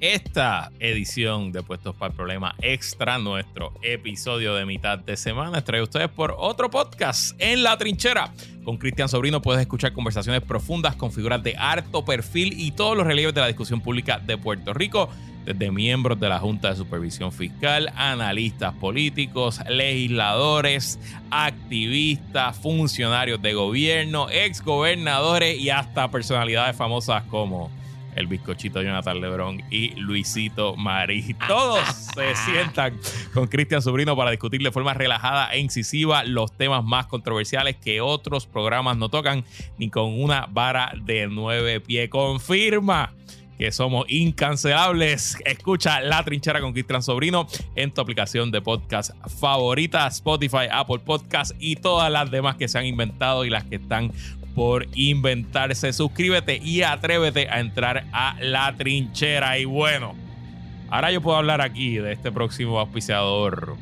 esta edición de Puestos para el Problema Extra, nuestro episodio de mitad de semana, trae ustedes por otro podcast en la trinchera. Con Cristian Sobrino puedes escuchar conversaciones profundas con figuras de harto perfil y todos los relieves de la discusión pública de Puerto Rico, desde miembros de la Junta de Supervisión Fiscal, analistas políticos, legisladores, activistas, funcionarios de gobierno, exgobernadores y hasta personalidades famosas como el bizcochito Jonathan Lebrón y Luisito Marí. Todos se sientan con Cristian Sobrino para discutir de forma relajada e incisiva los temas más controversiales que otros programas no tocan ni con una vara de nueve pies. Confirma que somos incancelables. Escucha La Trinchera con Cristian Sobrino en tu aplicación de podcast favorita, Spotify, Apple Podcast y todas las demás que se han inventado y las que están por inventarse. Suscríbete y atrévete a entrar a la trinchera. Y bueno, ahora yo puedo hablar aquí de este próximo auspiciador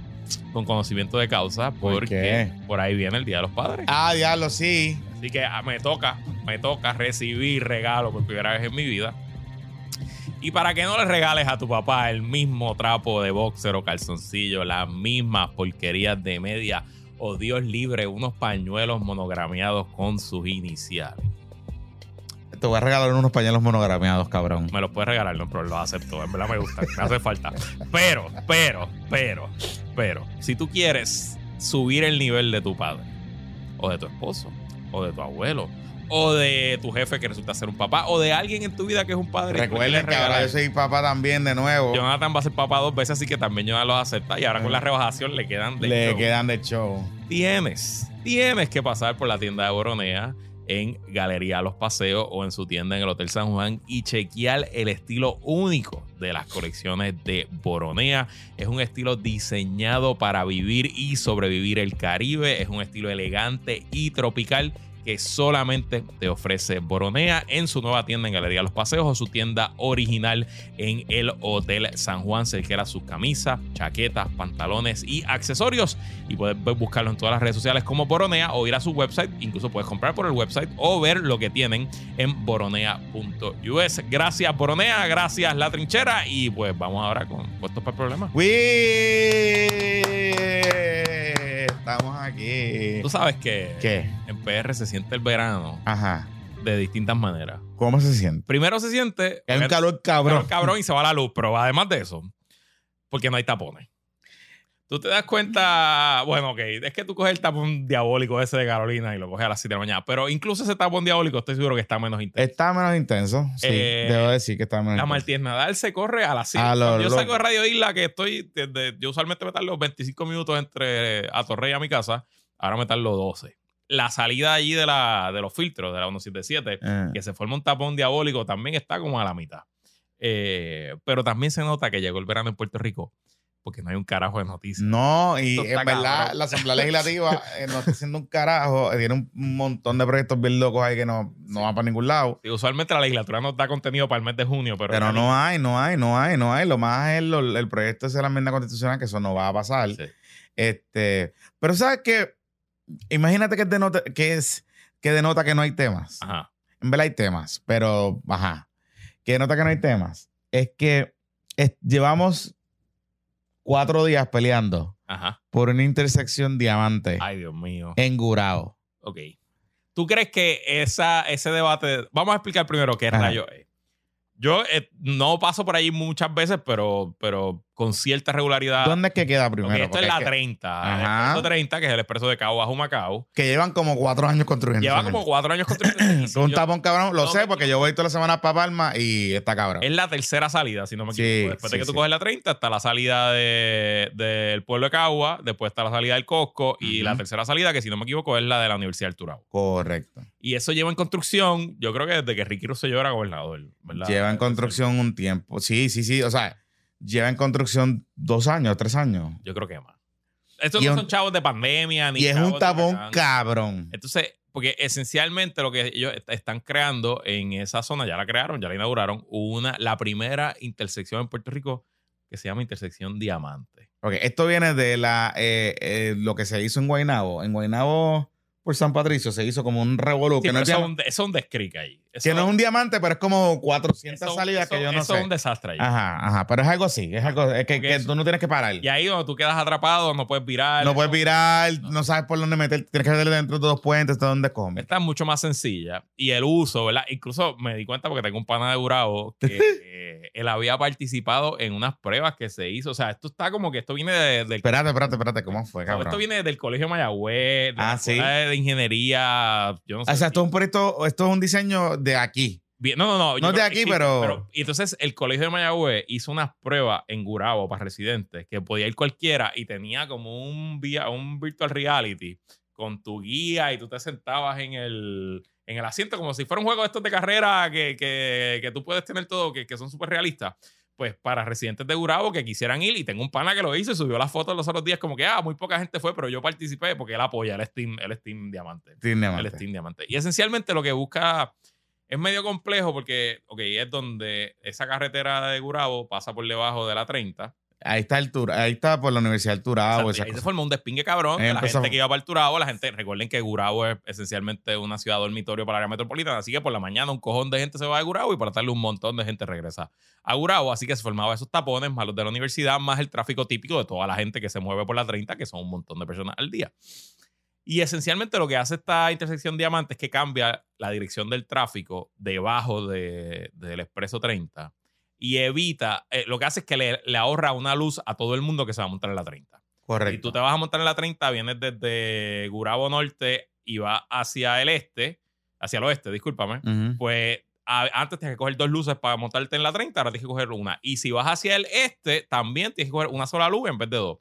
con conocimiento de causa porque ¿Por, ahí viene el Día de los Padres. Ah, diablo, sí. Así que ah, me toca, me toca recibir regalo por primera vez en mi vida. Y para que no le regales a tu papá el mismo trapo de boxer o calzoncillo, las mismas porquerías de media o Dios libre unos pañuelos monogrameados con sus iniciales. Te voy a regalar unos pañuelos monogrameados, cabrón. Me los puedes regalar, no, pero los acepto. En verdad me gusta, me hace falta. Pero, pero, pero, pero, si tú quieres subir el nivel de tu padre, o de tu esposo, o de tu abuelo, o de tu jefe que resulta ser un papá, o de alguien en tu vida que es un padre. Recuerden que ahora yo soy papá también de nuevo. Jonathan va a ser papá dos veces, así que también Jonathan los acepta. Y ahora con la rebajación le quedan de le quedan de show. Tienes, tienes que pasar por la tienda de Boronea en Galería Los Paseos o en su tienda en el Hotel San Juan y chequear el estilo único de las colecciones de Boronea. Es un estilo diseñado para vivir y sobrevivir el Caribe. Es un estilo elegante y tropical que solamente te ofrece Boronea en su nueva tienda en Galería Los Paseos o su tienda original en el Hotel San Juan. Se queda sus camisas, chaquetas, pantalones y accesorios. Y puedes buscarlo en todas las redes sociales como Boronea o ir a su website. Incluso puedes comprar por el website o ver lo que tienen en boronea.us. Gracias, Boronea. Gracias, La Trinchera. Y pues vamos ahora con puestos para el problema. Estamos aquí. Tú sabes que ¿Qué? en PR se siente el verano Ajá. de distintas maneras. ¿Cómo se siente? Primero se siente. hay un calor cabrón. calor cabrón y se va la luz, pero además de eso, porque no hay tapones. Tú te das cuenta, bueno, ok, es que tú coges el tapón diabólico ese de Carolina y lo coges a las 7 de la mañana, pero incluso ese tapón diabólico estoy seguro que está menos intenso. Está menos intenso, sí, Eh, debo decir que está menos La. Martínez Nadal se corre a las 5. A lo Cuando yo loco. salgo de Radio Isla, que estoy, desde, yo usualmente me tardo 25 minutos entre Atorrey y a mi casa, ahora me tardo 12. La salida allí de, la, de los filtros de la 177, Eh. que se forma un tapón diabólico, también está como a la mitad. Eh, pero también se nota que llegó el verano en Puerto Rico, porque no hay un carajo de noticias. No, y en verdad cabrón. la Asamblea Legislativa eh, no está haciendo un carajo. eh, Tiene un montón de proyectos bien locos ahí que no, no van para ningún lado. Y usualmente la legislatura nos da contenido para el mes de junio, pero, Pero no hay, no hay, no hay, no hay. Lo más es lo- el proyecto de la enmienda constitucional, que eso no va a pasar. Sí. Este, pero sabes que, imagínate que denota que es que denota que no hay temas. Ajá. En verdad hay temas, pero ajá. Que denota que no hay temas. Es que es- llevamos cuatro días peleando Ajá. por una intersección diamante Ay, Dios mío. en Gurao. Ok. ¿Tú crees que esa, ese debate... Vamos a explicar primero qué Ajá. rayo es. Yo eh, no paso por ahí muchas veces, pero, pero con cierta regularidad. ¿Dónde es que queda primero? esto es la es que, 30. Ajá. El expreso 30, que es el expreso de Cabo a Macao. que llevan como cuatro años construyendo. Lleva esa como cuatro años construyendo. Con un tapón cabrón, lo no sé porque yo voy toda la semana para Palma y está cabrón. Es la tercera salida, si no me Sí, equivoco. Después de sí, que tú sí. coges la 30, está la salida de- del pueblo de Cagua, después está la salida del Cosco y la tercera salida, que si no me equivoco, es la de la Universidad del Turabo. Correcto. Y eso lleva en construcción, yo creo que desde que Ricky Rosselló era gobernador, ¿verdad? Lleva en construcción un tiempo. Sí, sí, sí. O sea, lleva en construcción dos años, tres años. Yo creo que más. Estos Y no un- son chavos de pandemia ni Y es un tapón cabrón. Entonces, porque esencialmente lo que ellos est- están creando en esa zona, ya la crearon, ya la inauguraron, una, la primera intersección en Puerto Rico que se llama Intersección Diamante. Ok, esto viene de la eh, eh, lo que se hizo en Guaynabo. En Guaynabo por San Patricio se hizo como un revolú. Sí, que, no pero es eso, es un, eso es un descrique ahí. Eso, que no es un diamante, pero es como 400 eso- salidas que eso- yo no eso sé. es un desastre ahí. Ajá, ajá. Pero es algo así. Es algo es que, que eso- tú no tienes que parar. Y ahí donde tú quedas atrapado, no puedes virar. No puedes virar, No. no sabes por dónde meter. Tienes que meterle dentro de dos puentes, de dónde comer. Esta es mucho más sencilla. Y el uso, ¿verdad? Incluso me di cuenta porque tengo un pana de Gurabo que eh, él había participado en unas pruebas que se hizo. O sea, esto está como que esto viene de- del Espérate, espérate, espérate. ¿Cómo fue, Esto cabrón? viene del Colegio Mayagüez, de la Ah, sí. Escuela de Ingeniería, yo no sé. O sea, esto es un proyecto, esto es un diseño de aquí. Bien, No, no, no. No es de aquí, pero- Y entonces el Colegio de Mayagüez hizo unas pruebas en Gurabo para residentes que podía ir cualquiera y tenía como un, via- un virtual reality con tu guía y tú te sentabas en el, en el asiento como si fuera un juego de estos de carrera que, que, que tú puedes tener todo, que, que son súper realistas. Pues para residentes de Gurabo que quisieran ir, y tengo un pana que lo hizo y subió las fotos los otros días, como que, ah, muy poca gente fue, pero yo participé porque él apoya el Steam, el Steam Diamante el diamante. Steam Diamante. Y esencialmente lo que busca es medio complejo porque, ok, es donde esa carretera de Gurabo pasa por debajo de la 30. Ahí está el Tura, ahí está por la Universidad del Turabo. Exacto, ahí se cosas. formó un despingue cabrón. La empezó- gente que iba para el Turabo, la gente, recuerden que Gurabo es esencialmente una ciudad dormitorio para la área metropolitana, así que por la mañana un cojón de gente se va de Gurabo y por la tarde un montón de gente regresa a Gurabo, así que se formaban esos tapones más los de la universidad, más el tráfico típico de toda la gente que se mueve por la 30, que son un montón de personas al día. Y esencialmente lo que hace esta intersección diamante es que cambia la dirección del tráfico debajo de- del expreso 30 y evita, eh, lo que hace es que le, le ahorra una luz a todo el mundo que se va a montar en la 30. Si Correcto. tú te vas a montar en la 30, vienes desde Gurabo Norte y vas hacia el este, hacia el oeste, discúlpame, Ujú. pues a- antes tienes que coger dos luces para montarte en la 30, ahora tienes que coger una. Y si vas hacia el este, también tienes que coger una sola luz en vez de dos.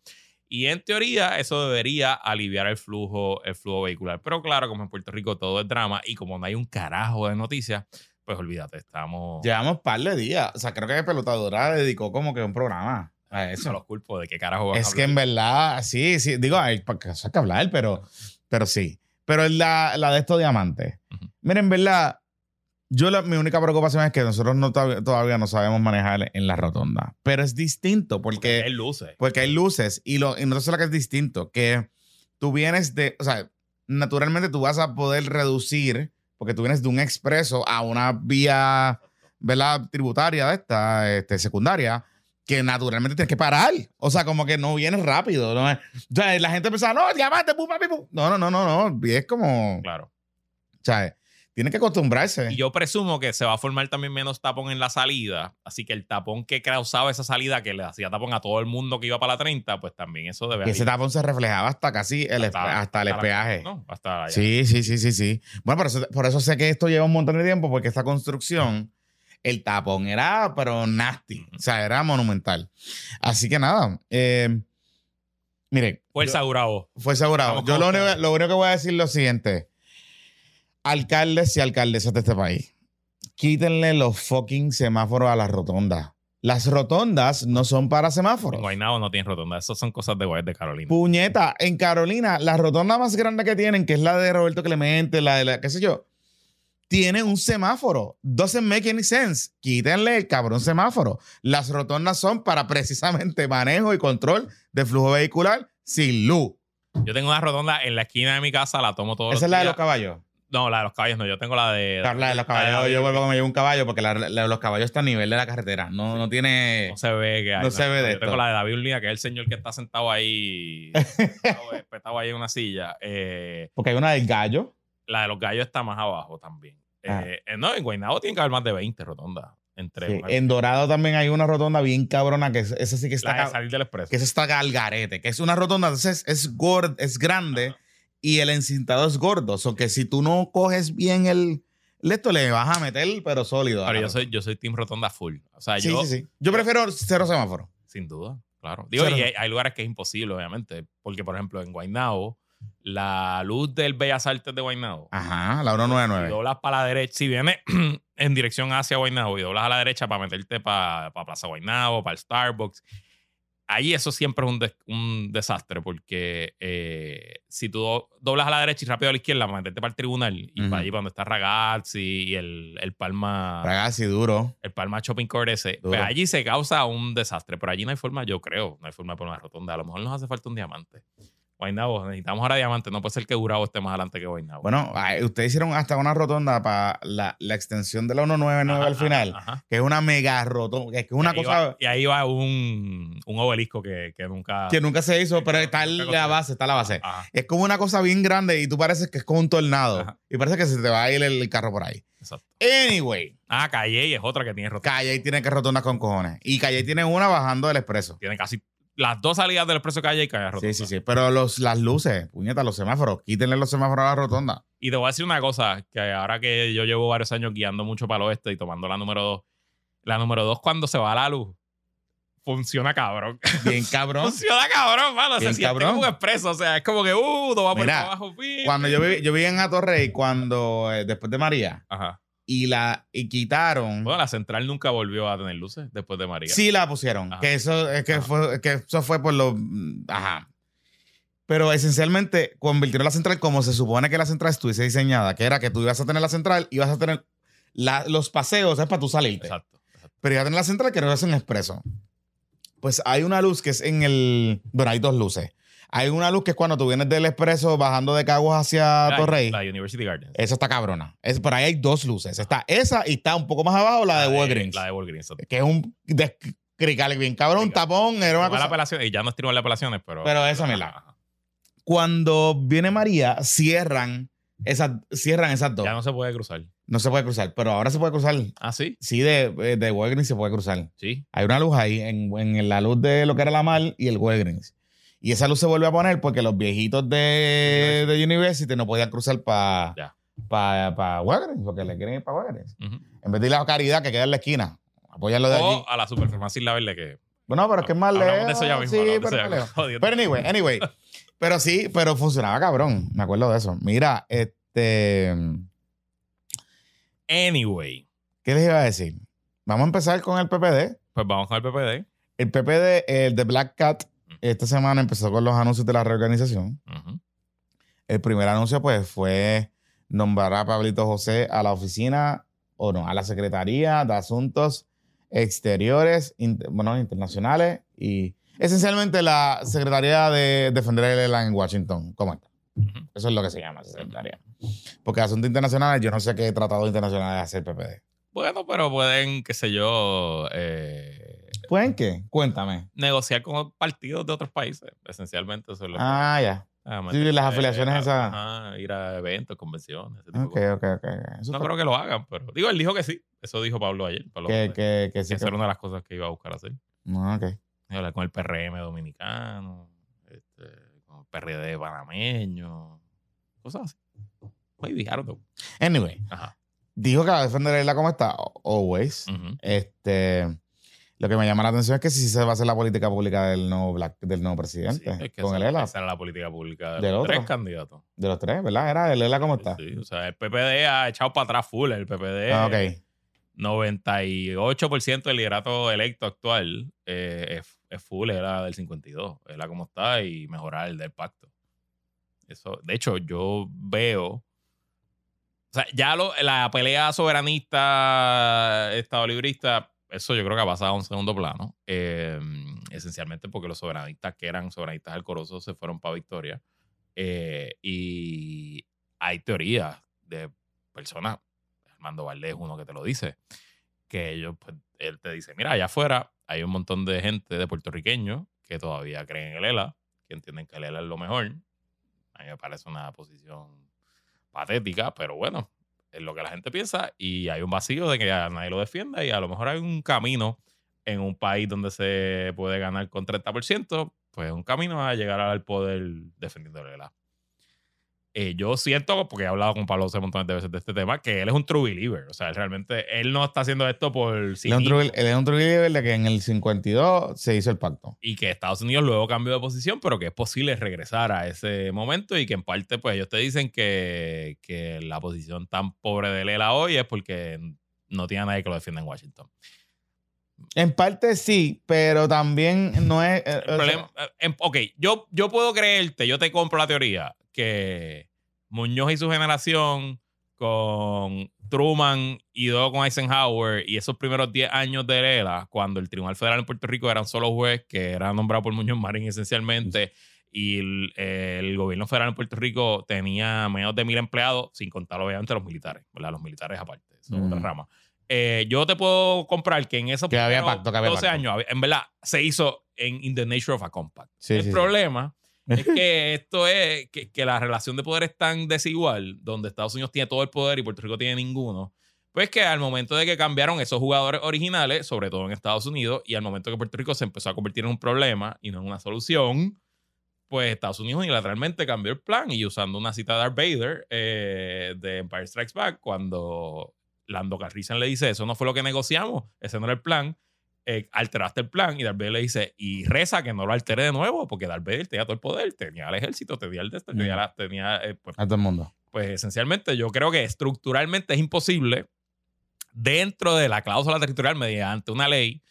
Y en teoría eso debería aliviar el flujo, el flujo vehicular. Pero claro, como en Puerto Rico todo es drama y como no hay un carajo de noticias, pues olvídate, estamos... Llevamos par de días. O sea, creo que Pelotadora dedicó como que un programa a Eso eso. los culpo de qué carajo van a Es que en verdad, sí, sí. Digo, hay cosas que hablar, pero, pero sí. Pero la, la de estos diamantes. Ujú. Miren, en verdad, yo la- mi única preocupación es que nosotros no, todavía, no sabemos manejar en la rotonda. Pero es distinto porque, Hay luces. porque hay luces y, lo, y nosotros lo que es distinto, que tú vienes de, o sea, naturalmente tú vas a poder reducir, porque tú vienes de un expreso a una vía, ¿verdad? Tributaria de esta, este, secundaria, que naturalmente tienes que parar. O sea, como que no vienes rápido. ¿no? O sea, la gente piensa, no, diamante, pum, papi, pum. No, no, no, no, no. Y es como, Claro. o sea, tiene que acostumbrarse. Y yo presumo que se va a formar también menos tapón en la salida. Así que el tapón que causaba esa salida, que le hacía tapón a todo el mundo que iba para la 30, pues también eso debe Y ese tapón se reflejaba hasta casi el, hasta, el espeaje. no, hasta allá. Sí, sí, sí, sí, sí. Bueno, por eso, por eso sé que esto lleva un montón de tiempo, porque esta construcción, el tapón era, pero nasty. O sea, era monumental. Así que nada. Eh, miren, Fuerza, Gurabo. fue asegurado. Vamos Yo lo único, lo único que voy a decir es lo siguiente. Alcaldes y alcaldesas de este país, quítenle los fucking semáforos a las rotondas. Las rotondas no son para semáforos. Guaynabo no tiene rotonda. Esas son cosas de Guay de Carolina. Puñeta, en Carolina, la rotonda más grande que tienen, que es la de Roberto Clemente, la de la, qué sé yo, tiene un semáforo. Doesn't make any sense. Quítenle el cabrón semáforo. Las rotondas son para precisamente manejo y control de flujo vehicular sin luz. Yo tengo una rotonda en la esquina de mi casa, la tomo todos Esa es la de los caballos. No, la de los caballos no. Yo tengo la de... La de los caballos. Yo vuelvo a me llevo un caballo porque la- la- los caballos están a nivel de la carretera. No, no tiene. No se ve que hay. No se ve de Yo esto. tengo la de David Urlina, que es el señor que está sentado ahí, espetado, espetado ahí en una silla. Eh, Porque hay una del gallo. la de los gallos está más abajo también. Ah. Eh, eh, no, en Guaynabo tiene que haber más de 20 rotondas. Entre Sí, En Dorado también hay una rotonda bien cabrona que es- esa sí que está. la de salir del expreso. que eso está al garete, que es una rotonda, entonces es, gord, es grande y el encintado es gordo. O sea, que si tú no coges bien el, esto, le vas a meter, pero sólido. Pero yo soy, yo soy Team Rotonda full. O sea, Sí, yo, sí, sí. Yo prefiero cero semáforo. sin duda, claro. Digo, Cero. y hay, hay lugares que es imposible, obviamente. Porque, por ejemplo, en Guaynabo, la luz del Bellas Artes de Guaynabo, Ajá, la si 199. doblas para la derecha, si vienes en dirección hacia Guaynabo y doblas a la derecha para meterte para Plaza Guaynabo, para el Starbucks, ahí eso siempre es un, des- un desastre porque eh, si tú do- doblas a la derecha y rápido a la izquierda meterte para el tribunal y para allí para donde está Ragazzi y el, el Palma Ragazzi, duro. el Palma Shopping Court ese, pues allí se causa un desastre, pero allí no hay forma, yo creo, no hay forma de poner una rotonda, a lo mejor nos hace falta un diamante. Guaynabo, necesitamos ahora diamante. No puede ser que Gurabo esté más adelante que Guaynabo. Bueno, ustedes hicieron hasta una rotonda para la, la extensión de la 199 Ajá, al final, ajá, que es una mega rotonda, que es una y cosa va- y ahí va un, un obelisco que, que nunca. que nunca se hizo, pero está la base, está la base. Ajá, Es como una cosa bien grande y tú pareces que es como un tornado. Y parece que se te va a ir el, carro por ahí. exacto. Anyway, Ah, Calle es otra que tiene rotonda. Calle tiene que rotondas con cojones. Y Calle tiene una bajando del expreso. Tiene casi las dos salidas del expreso Calle y Calle rotonda. Sí, sí, sí. Pero los, las luces, puñeta, los semáforos, quítenle los semáforos a la rotonda. Y te voy a decir una cosa, que ahora que yo llevo varios años guiando mucho para el oeste y tomando la número dos, la número dos cuando se va la luz, funciona cabrón. Bien cabrón. funciona cabrón, mano. Bien Se siente cabrón. como un expreso. O sea, es como que, uh, no va por Mira, para abajo. fin. Cuando yo viví, yo viví en Atorrey, cuando, eh, después de María, Ajá. Y la y quitaron. Bueno, la central nunca volvió a tener luces después de María. Sí la pusieron. Ajá. Que eso es que Ajá. fue, que eso fue por los. Ajá. Pero esencialmente convirtieron la central como se supone que la central estuviese diseñada, que era que tú ibas a tener la central y vas a tener la- los paseos, es para tú salirte. Exacto. exacto. Pero ya tener la central que no es en expreso. Pues hay una luz que es en el. Bueno, hay dos luces. Hay una luz que es cuando tú vienes del expreso bajando de Caguas hacia La- Torrey. La University Gardens. Esa está cabrona. Es, por ahí hay dos luces. Está esa y está un poco más abajo la, de Walgreens. La de Walgreens. que es un descrical bien cabrón, un tapón, era una cosa. y ya no es tribunal de apelaciones, pero. Pero esa me la-. Cuando viene María, cierran esas, cierran esas dos. Ya No. no se puede cruzar. se puede cruzar, pero ahora se puede cruzar. Ah, sí. Sí, de, de Walgreens se puede cruzar. Sí. Hay una luz ahí, en, en la luz de lo que era la mal y el Walgreens. Y esa luz se vuelve a poner porque los viejitos de, de University no podían cruzar para Ya. pa, pa Walgreens, porque le quieren ir para Walgreens. Ujú. En vez de ir a la caridad que queda en la esquina, apoyarlo de allí. O a la superfarmacia Isla Verde que. Bueno, pero es que es más lejos. de eso ya mismo. Sí, pero ya. Jodiendo. Pero anyway, anyway. Pero sí, pero funcionaba cabrón. Me acuerdo de eso. Mira, este. Anyway, ¿Qué les iba a decir? Vamos a empezar con el PPD. pues vamos con el PPD. El PPD, el de Black Cat, esta semana empezó con los anuncios de la reorganización. El primer anuncio, pues, fue nombrar a Pablito José a la oficina, o no, a la Secretaría de Asuntos Exteriores, inter- bueno, internacionales y esencialmente la Secretaría de Defender el ELA en Washington. ¿Cómo está? Eso es lo que se llama secretaría. Porque asuntos internacionales, yo no sé qué tratado internacional hace el PPD. Bueno, pero pueden, qué sé yo, eh, ¿Pueden qué? Cuéntame. negociar con partidos de otros países. Esencialmente eso es lo que- Ah, ya. Ah, sí, las afiliaciones esas. ajá, ir a eventos, convenciones. ese tipo de Ok, cosas. ok, ok. Eso No creo que lo hagan, pero digo, él dijo que sí. Eso dijo Pablo ayer. Pablo que, que, que que sí. esa que- era una de las cosas que iba a buscar hacer. Ah, ok. Hablar con el PRM dominicano, este, con el PRD panameño, cosas así. Don't know. Anyway, Ajá. dijo que va a defender ELA como está. Always. Ujú. Este. Lo que me llama la atención es que si se va a hacer la política pública del nuevo, Black- del nuevo Sí, presidente es que con esa, el ELA. esa era la política pública de los tres candidatos. De los tres, ¿verdad? Era el ELA como está. Sí, o sea, el PPD ha echado para atrás full. El PPD, Ah, ok. 98% del liderato electo actual eh, es, es full, era del 52. Era como está y mejorar el del pacto. Eso, de hecho, yo veo. O sea, ya lo- la pelea soberanista, estado librista, eso yo creo que ha pasado a un segundo plano. eh, esencialmente porque los soberanistas que eran soberanistas alcorosos se fueron para Victoria. eh, y hay teorías de personas, Armando Valdés es uno que te lo dice, que ellos, pues, él te dice, mira, allá afuera hay un montón de gente de puertorriqueños que todavía creen en el ELA, que entienden que el ELA es lo mejor. A mí me parece una posición patética, pero bueno, es lo que la gente piensa y hay un vacío de que nadie lo defienda y a lo mejor hay un camino en un país donde se puede ganar con 30%, pues un camino a llegar al poder defendiendo ELA. Eh, yo siento, porque he hablado con Pablo José montones de veces de este tema, que él es un true believer. O sea, él realmente, él no está haciendo esto por sí Él un mismo. true- él es un true believer de que en el 52 se hizo el pacto. y que Estados Unidos luego cambió de posición, pero que es posible regresar a ese momento y que en parte, pues ellos te dicen que, que la posición tan pobre de Lela hoy es porque no tiene a nadie que lo defienda en Washington. En parte sí, pero también no es. eh, El o sea, problema- eh, em- ok, yo, yo puedo creerte, yo te compro la teoría que Muñoz y su generación con Truman y luego con Eisenhower y esos primeros 10 años de Lela, cuando el Tribunal Federal en Puerto Rico era un solo juez que era nombrado por Muñoz Marín esencialmente y el, el gobierno federal en Puerto Rico tenía menos de mil empleados, sin contar obviamente los militares, ¿verdad? Los militares aparte, eso es otra Mm. rama. Eh, yo te puedo comprar que en esos Que había pacto, que había 12 pacto. años, en verdad, se hizo en In the Nature of a Compact. Sí, el sí, sí. problema es que esto es que, que la relación de poder es tan desigual, donde Estados Unidos tiene todo el poder y Puerto Rico tiene ninguno. Pues que al momento de que cambiaron esos jugadores originales, sobre todo en Estados Unidos, y al momento que Puerto Rico se empezó a convertir en un problema y no en una solución, pues Estados Unidos unilateralmente cambió el plan y usando una cita de Darth Vader eh, de Empire Strikes Back, cuando Lando Calrissian le dice, eso no fue lo que negociamos, ese no era el plan, eh, alteraste el plan y Darth Vader le dice, y reza que no lo altere de nuevo, porque Darth Vader tenía todo el poder, tenía el ejército, tenía el de esto, tenía, la- tenía, eh, pues, A todo el mundo. pues esencialmente yo creo que estructuralmente es imposible dentro de la cláusula territorial mediante una ley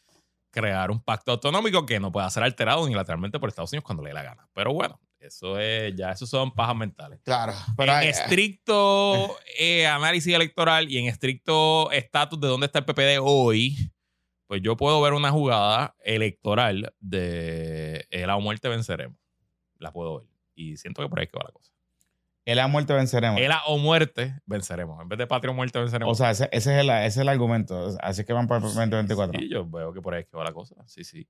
crear un pacto autonómico que no pueda ser alterado unilateralmente por Estados Unidos cuando le dé la gana. Pero bueno, eso es ya esos son pajas mentales. Claro. Pero en hay- estricto eh, análisis electoral y en estricto estatus de dónde está el PPD hoy, pues yo puedo ver una jugada electoral de el a o muerte venceremos. La puedo ver. Y siento que por ahí es que va la cosa. el a muerte venceremos. El a o muerte venceremos. En vez de patria o muerte venceremos. O sea, ese, ese es el, ese es el argumento. Así que van para el 2024. Sí, yo veo que por ahí es que va la cosa. Sí, sí.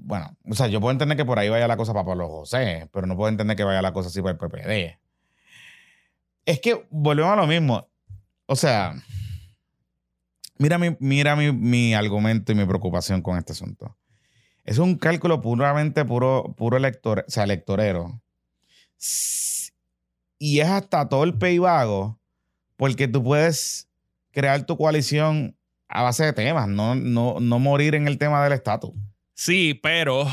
Bueno, o sea, yo puedo entender que por ahí vaya la cosa para Pablo José, pero no puedo entender que vaya la cosa así para el PPD. Es que volvemos a lo mismo. O sea, mira mi, mira mi, mi argumento y mi preocupación con este asunto. Es un cálculo puramente puro, puro elector, o sea, electorero. Y es hasta todo el vago porque tú puedes crear tu coalición a base de temas, no, no, no morir en el tema del estatus. Sí, pero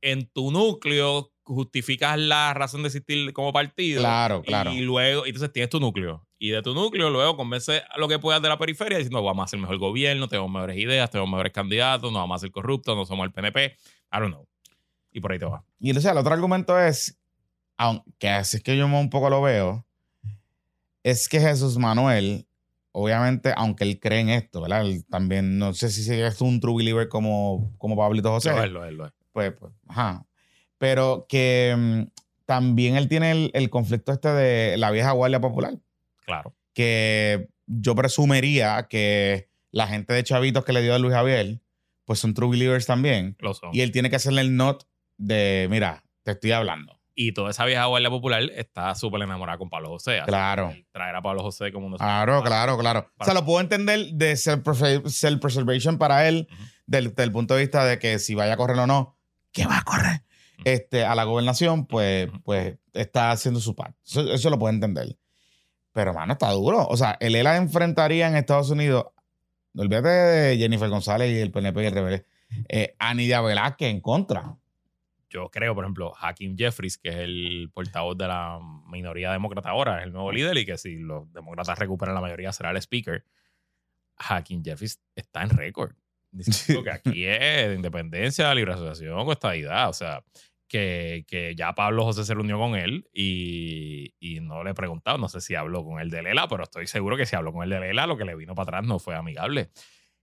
en tu núcleo justificas la razón de existir como partido. Claro, claro. Y luego, entonces tienes tu núcleo. Y de tu núcleo luego convence a lo que puedas de la periferia diciendo vamos a hacer mejor gobierno, tenemos mejores ideas, tenemos mejores candidatos, no vamos a ser corruptos, no somos el PNP. I don't know. Y por ahí te va. Y entonces el otro argumento es, aunque así es que yo un poco lo veo, es que Jesús Manuel, obviamente, aunque él cree en esto, ¿verdad? Él también, no sé si es un true believer como, como Pablito José. Lo es, lo es, lo es. Pues, pues, ajá. Pero que mm, también él tiene el, el conflicto este de la vieja guardia popular, Claro. que yo presumiría que la gente de chavitos que le dio a Luis Javier, pues son true believers también. Lo son. Y él tiene que hacerle el not de, mira, te estoy hablando. Y toda esa vieja guardia popular está súper enamorada con Pablo José. Claro. Traer a Pablo José como uno Claro, claro, claro. O sea, lo puedo entender de self- self-preservation para él, del, del punto de vista de que si vaya a correr o no, que va a correr este, a la gobernación, pues, pues está haciendo su parte. Eso, eso lo puedo entender. Pero, mano, está duro. O sea, el ELA enfrentaría en Estados Unidos, no olvídate de Jennifer González y el PNP y el rebelde, eh, a Nidia Velázquez en contra. Yo creo, por ejemplo, Hakim Jeffries, que es el portavoz de la minoría demócrata ahora, es el nuevo líder y que si los demócratas recuperan la mayoría será el speaker. Hakim Jeffries está en récord. Diciendo que aquí es de independencia, libre asociación o estadidad. O sea, que, que ya Pablo José se reunió con él y, y no le he preguntado, no sé si habló con el de Lela, pero estoy seguro que si habló con el de Lela, lo que le vino para atrás no fue amigable.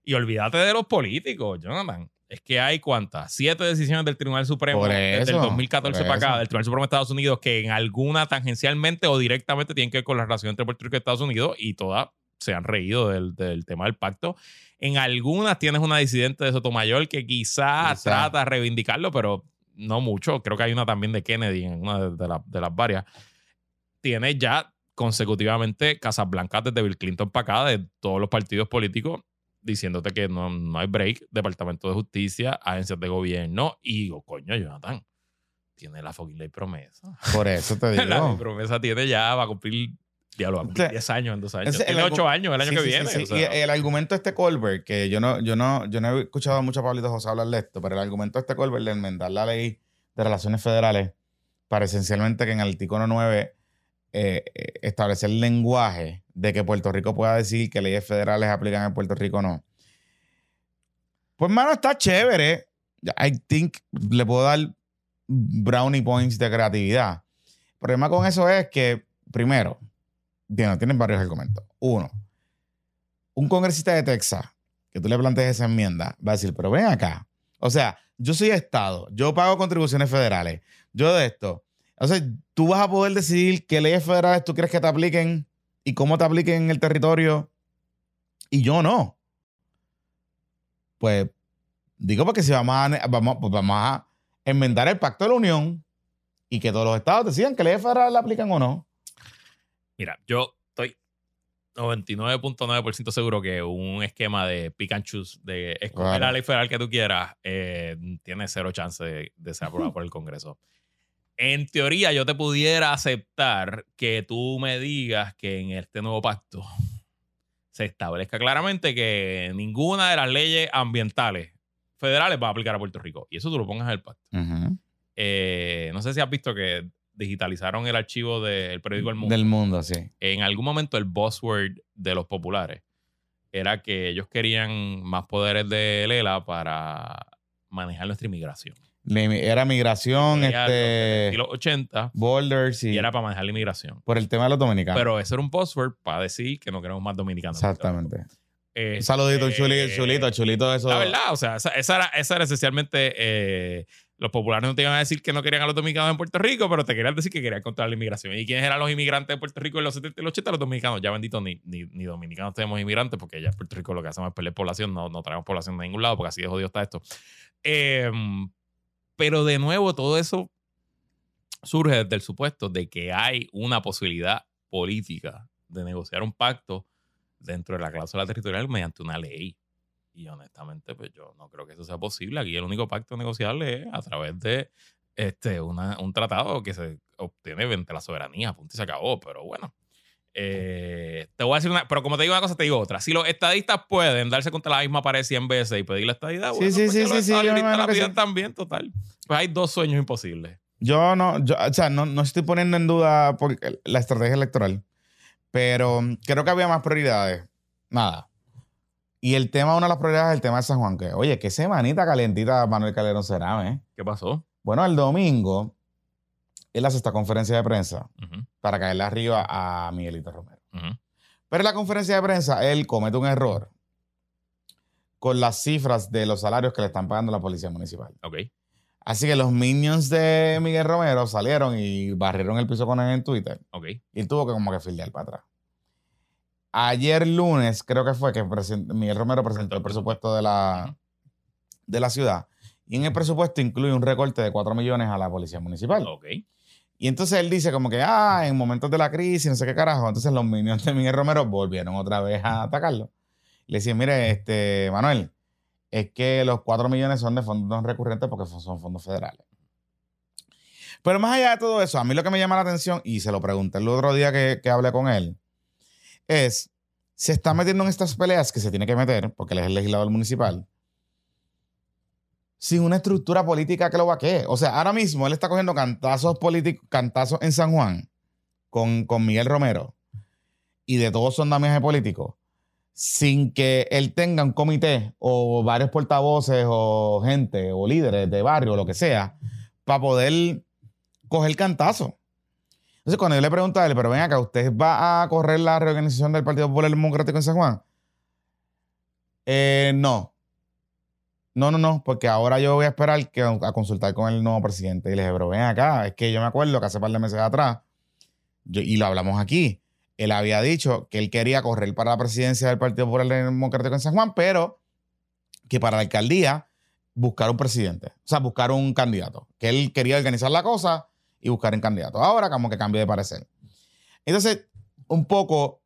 Y olvídate de los políticos, Jonathan. Es que hay cuántas? Siete decisiones del Tribunal Supremo Por desde el eso, 2014 por para acá, eso. del Tribunal Supremo de Estados Unidos, que en alguna tangencialmente o directamente tienen que ver con la relación entre Puerto Rico y Estados Unidos y todas se han reído del, del tema del pacto. En algunas tienes una disidente de Sotomayor que Quizá. trata de reivindicarlo, pero no mucho. Creo que hay una también de Kennedy en una de, de la- de las varias. Tiene ya consecutivamente Casas Blancas desde Bill Clinton para acá, de todos los partidos políticos, diciéndote que no, no hay break, Departamento de Justicia, agencias de gobierno, y digo, coño, Jonathan, tiene la fucking ley promesa. Por eso te La ley digo. promesa tiene ya, va a cumplir, diablo, va a cumplir O sea, 10 años en dos años. ese- Tiene el 8 argu- años el año Sí, que sí, viene. sí. o sea, Y el argumento de este Colbert, que yo no, yo no, yo no he escuchado mucho a Pablito José hablar de esto, pero el argumento de este Colbert de enmendar la ley de relaciones federales para esencialmente que en el artículo 9 eh, establecer lenguaje de que Puerto Rico pueda decir que leyes federales aplican en Puerto Rico no. Pues, mano, está chévere. I think le puedo dar brownie points de creatividad. El problema con eso es que, primero, tienen, tienen varios argumentos. Uno, un congresista de Texas que tú le plantees esa enmienda va a decir, pero ven acá. O sea, yo soy Estado, yo pago contribuciones federales, yo de esto. Sea, tú vas a poder decidir qué leyes federales tú quieres que te apliquen y cómo te apliquen en el territorio y yo no. Pues digo porque si vamos a, vamos, pues vamos a enmendar el pacto de la Unión y que todos los estados decidan qué leyes federales le aplican o no. Mira, yo estoy 99.9% seguro que un esquema de pick and choose, de escoger Claro. la ley federal que tú quieras, eh, tiene cero chance de, de ser aprobado por el Congreso. En teoría, yo te pudiera aceptar que tú me digas que en este nuevo pacto se establezca claramente que ninguna de las leyes ambientales federales va a aplicar a Puerto Rico. Y eso tú lo pongas en el pacto. Eh, no sé si has visto que digitalizaron el archivo del periódico El Mundo. Del mundo, sí. En algún momento el buzzword de los populares era que ellos querían más poderes de Lela para manejar nuestra inmigración. Era migración, este, Y los 80 borders y, y era para manejar la inmigración. por el tema de los dominicanos. Pero ese era un buzzword para decir que no queremos más dominicanos. Exactamente. Eh, Un saludito, eh, chulito, chulito, chulito, eso. La verdad, o sea, esa, esa era, esa era esencialmente. eh, los populares no te iban a decir que no querían a los dominicanos en Puerto Rico, pero te querían decir que querían controlar la inmigración. ¿Y quiénes eran los inmigrantes de Puerto Rico en los 70 y los 80? Los dominicanos. Ya bendito, ni, ni, ni dominicanos tenemos inmigrantes, porque ya en Puerto Rico lo que hacemos es perder población, no, no traemos población de ningún lado, porque así de jodido está esto. Eh, pero de nuevo, todo eso surge desde el supuesto de que hay una posibilidad política de negociar un pacto dentro de la cláusula territorial mediante una ley. Y honestamente, pues yo no creo que eso sea posible. Aquí el único pacto negociable es a través de este, un tratado que se obtiene mediante la soberanía, punto y se acabó. Pero bueno, eh, te voy a decir una, pero como te digo una cosa, te digo otra. Si los estadistas pueden darse contra la misma pared 100 veces y pedir la estadidad, bueno, sí, pues sí, sí, sí, la sí. también, total. Pues hay dos sueños imposibles. Yo no, yo, o sea, no, no estoy poniendo en duda por la estrategia electoral, pero creo que había más prioridades. Nada. Y el tema, una de las prioridades es el tema de San Juan, que, oye, qué semanita calentita Manuel Calderón será, ¿eh? ¿Qué pasó? Bueno, el domingo, él hace esta conferencia de prensa para caerle arriba a Miguelito Romero. Pero en la conferencia de prensa, él comete un error con las cifras de los salarios que le están pagando la policía municipal. Ok. Así que los minions de Miguel Romero salieron y barrieron el piso con él en Twitter. Ok. Y él tuvo que como que fildear para atrás. Ayer lunes creo que fue que Miguel Romero presentó el presupuesto de la, de la ciudad. Y en el presupuesto incluye un recorte de 4 millones a la policía municipal. Ok. Y entonces él dice como que, ah, en momentos de la crisis, no sé qué carajo. Entonces los minions de Miguel Romero volvieron otra vez a atacarlo. Le decían, mire, este, Manuel, es que los 4 millones son de fondos recurrentes porque son fondos federales. Pero más allá de todo eso, a mí lo que me llama la atención, y se lo pregunté el otro día que, que hablé con él, es, se está metiendo en estas peleas que se tiene que meter, porque él es el legislador municipal, sin una estructura política que lo vaquee. O sea, ahora mismo él está cogiendo cantazos políticos, cantazos en San Juan con, con Miguel Romero y de todos son andamiaje político, sin que él tenga un comité o varios portavoces o gente o líderes de barrio o lo que sea, para poder coger cantazo. Entonces, cuando yo le pregunto a él, pero ven acá, ¿usted va a correr la reorganización del Partido Popular Democrático en San Juan? Eh, no. No, no, no, porque ahora yo voy a esperar a consultar con el nuevo presidente. Y le dije, pero ven acá, es que yo me acuerdo que hace par de meses atrás, y lo hablamos aquí, él había dicho que él quería correr para la presidencia del Partido Popular Democrático en San Juan, pero que para la alcaldía buscar un presidente, o sea, buscar un candidato, que él quería organizar la cosa y buscar un candidato. Ahora como que cambió de parecer. Entonces, un poco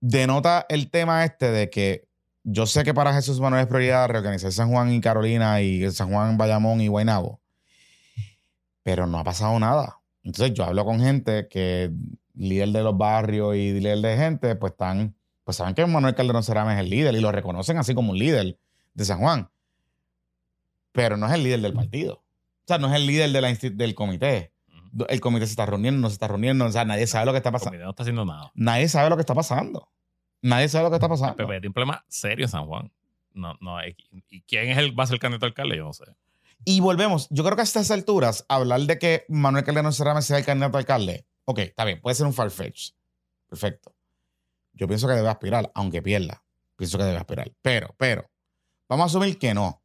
denota el tema este de que yo sé que para Jesús Manuel es prioridad reorganizar San Juan y Carolina y San Juan, Bayamón y Guaynabo, pero no ha pasado nada. Entonces yo hablo con gente que líder de los barrios y líder de gente, pues están, pues saben que Manuel Calderón Cerame es el líder y lo reconocen así como un líder de San Juan, pero no es el líder del partido. O sea, no es el líder de la insti- del comité. El comité se está reuniendo, no se está reuniendo, o sea, nadie sabe lo que está El pasando. comité no está haciendo nada. Nadie sabe lo que está pasando. Nadie sabe lo que está El pasando. PP tiene un problema serio en San Juan. No, no, ¿Y quién es el, va a ser el candidato alcalde? Yo no sé. Y volvemos. Yo creo que a estas alturas, hablar de que Manuel Calderón Cerame sea el candidato alcalde, ok, está bien, puede ser un farfetch. Perfecto. Yo pienso que debe aspirar, aunque pierda. Pienso que debe aspirar. Pero, pero, vamos a asumir que no.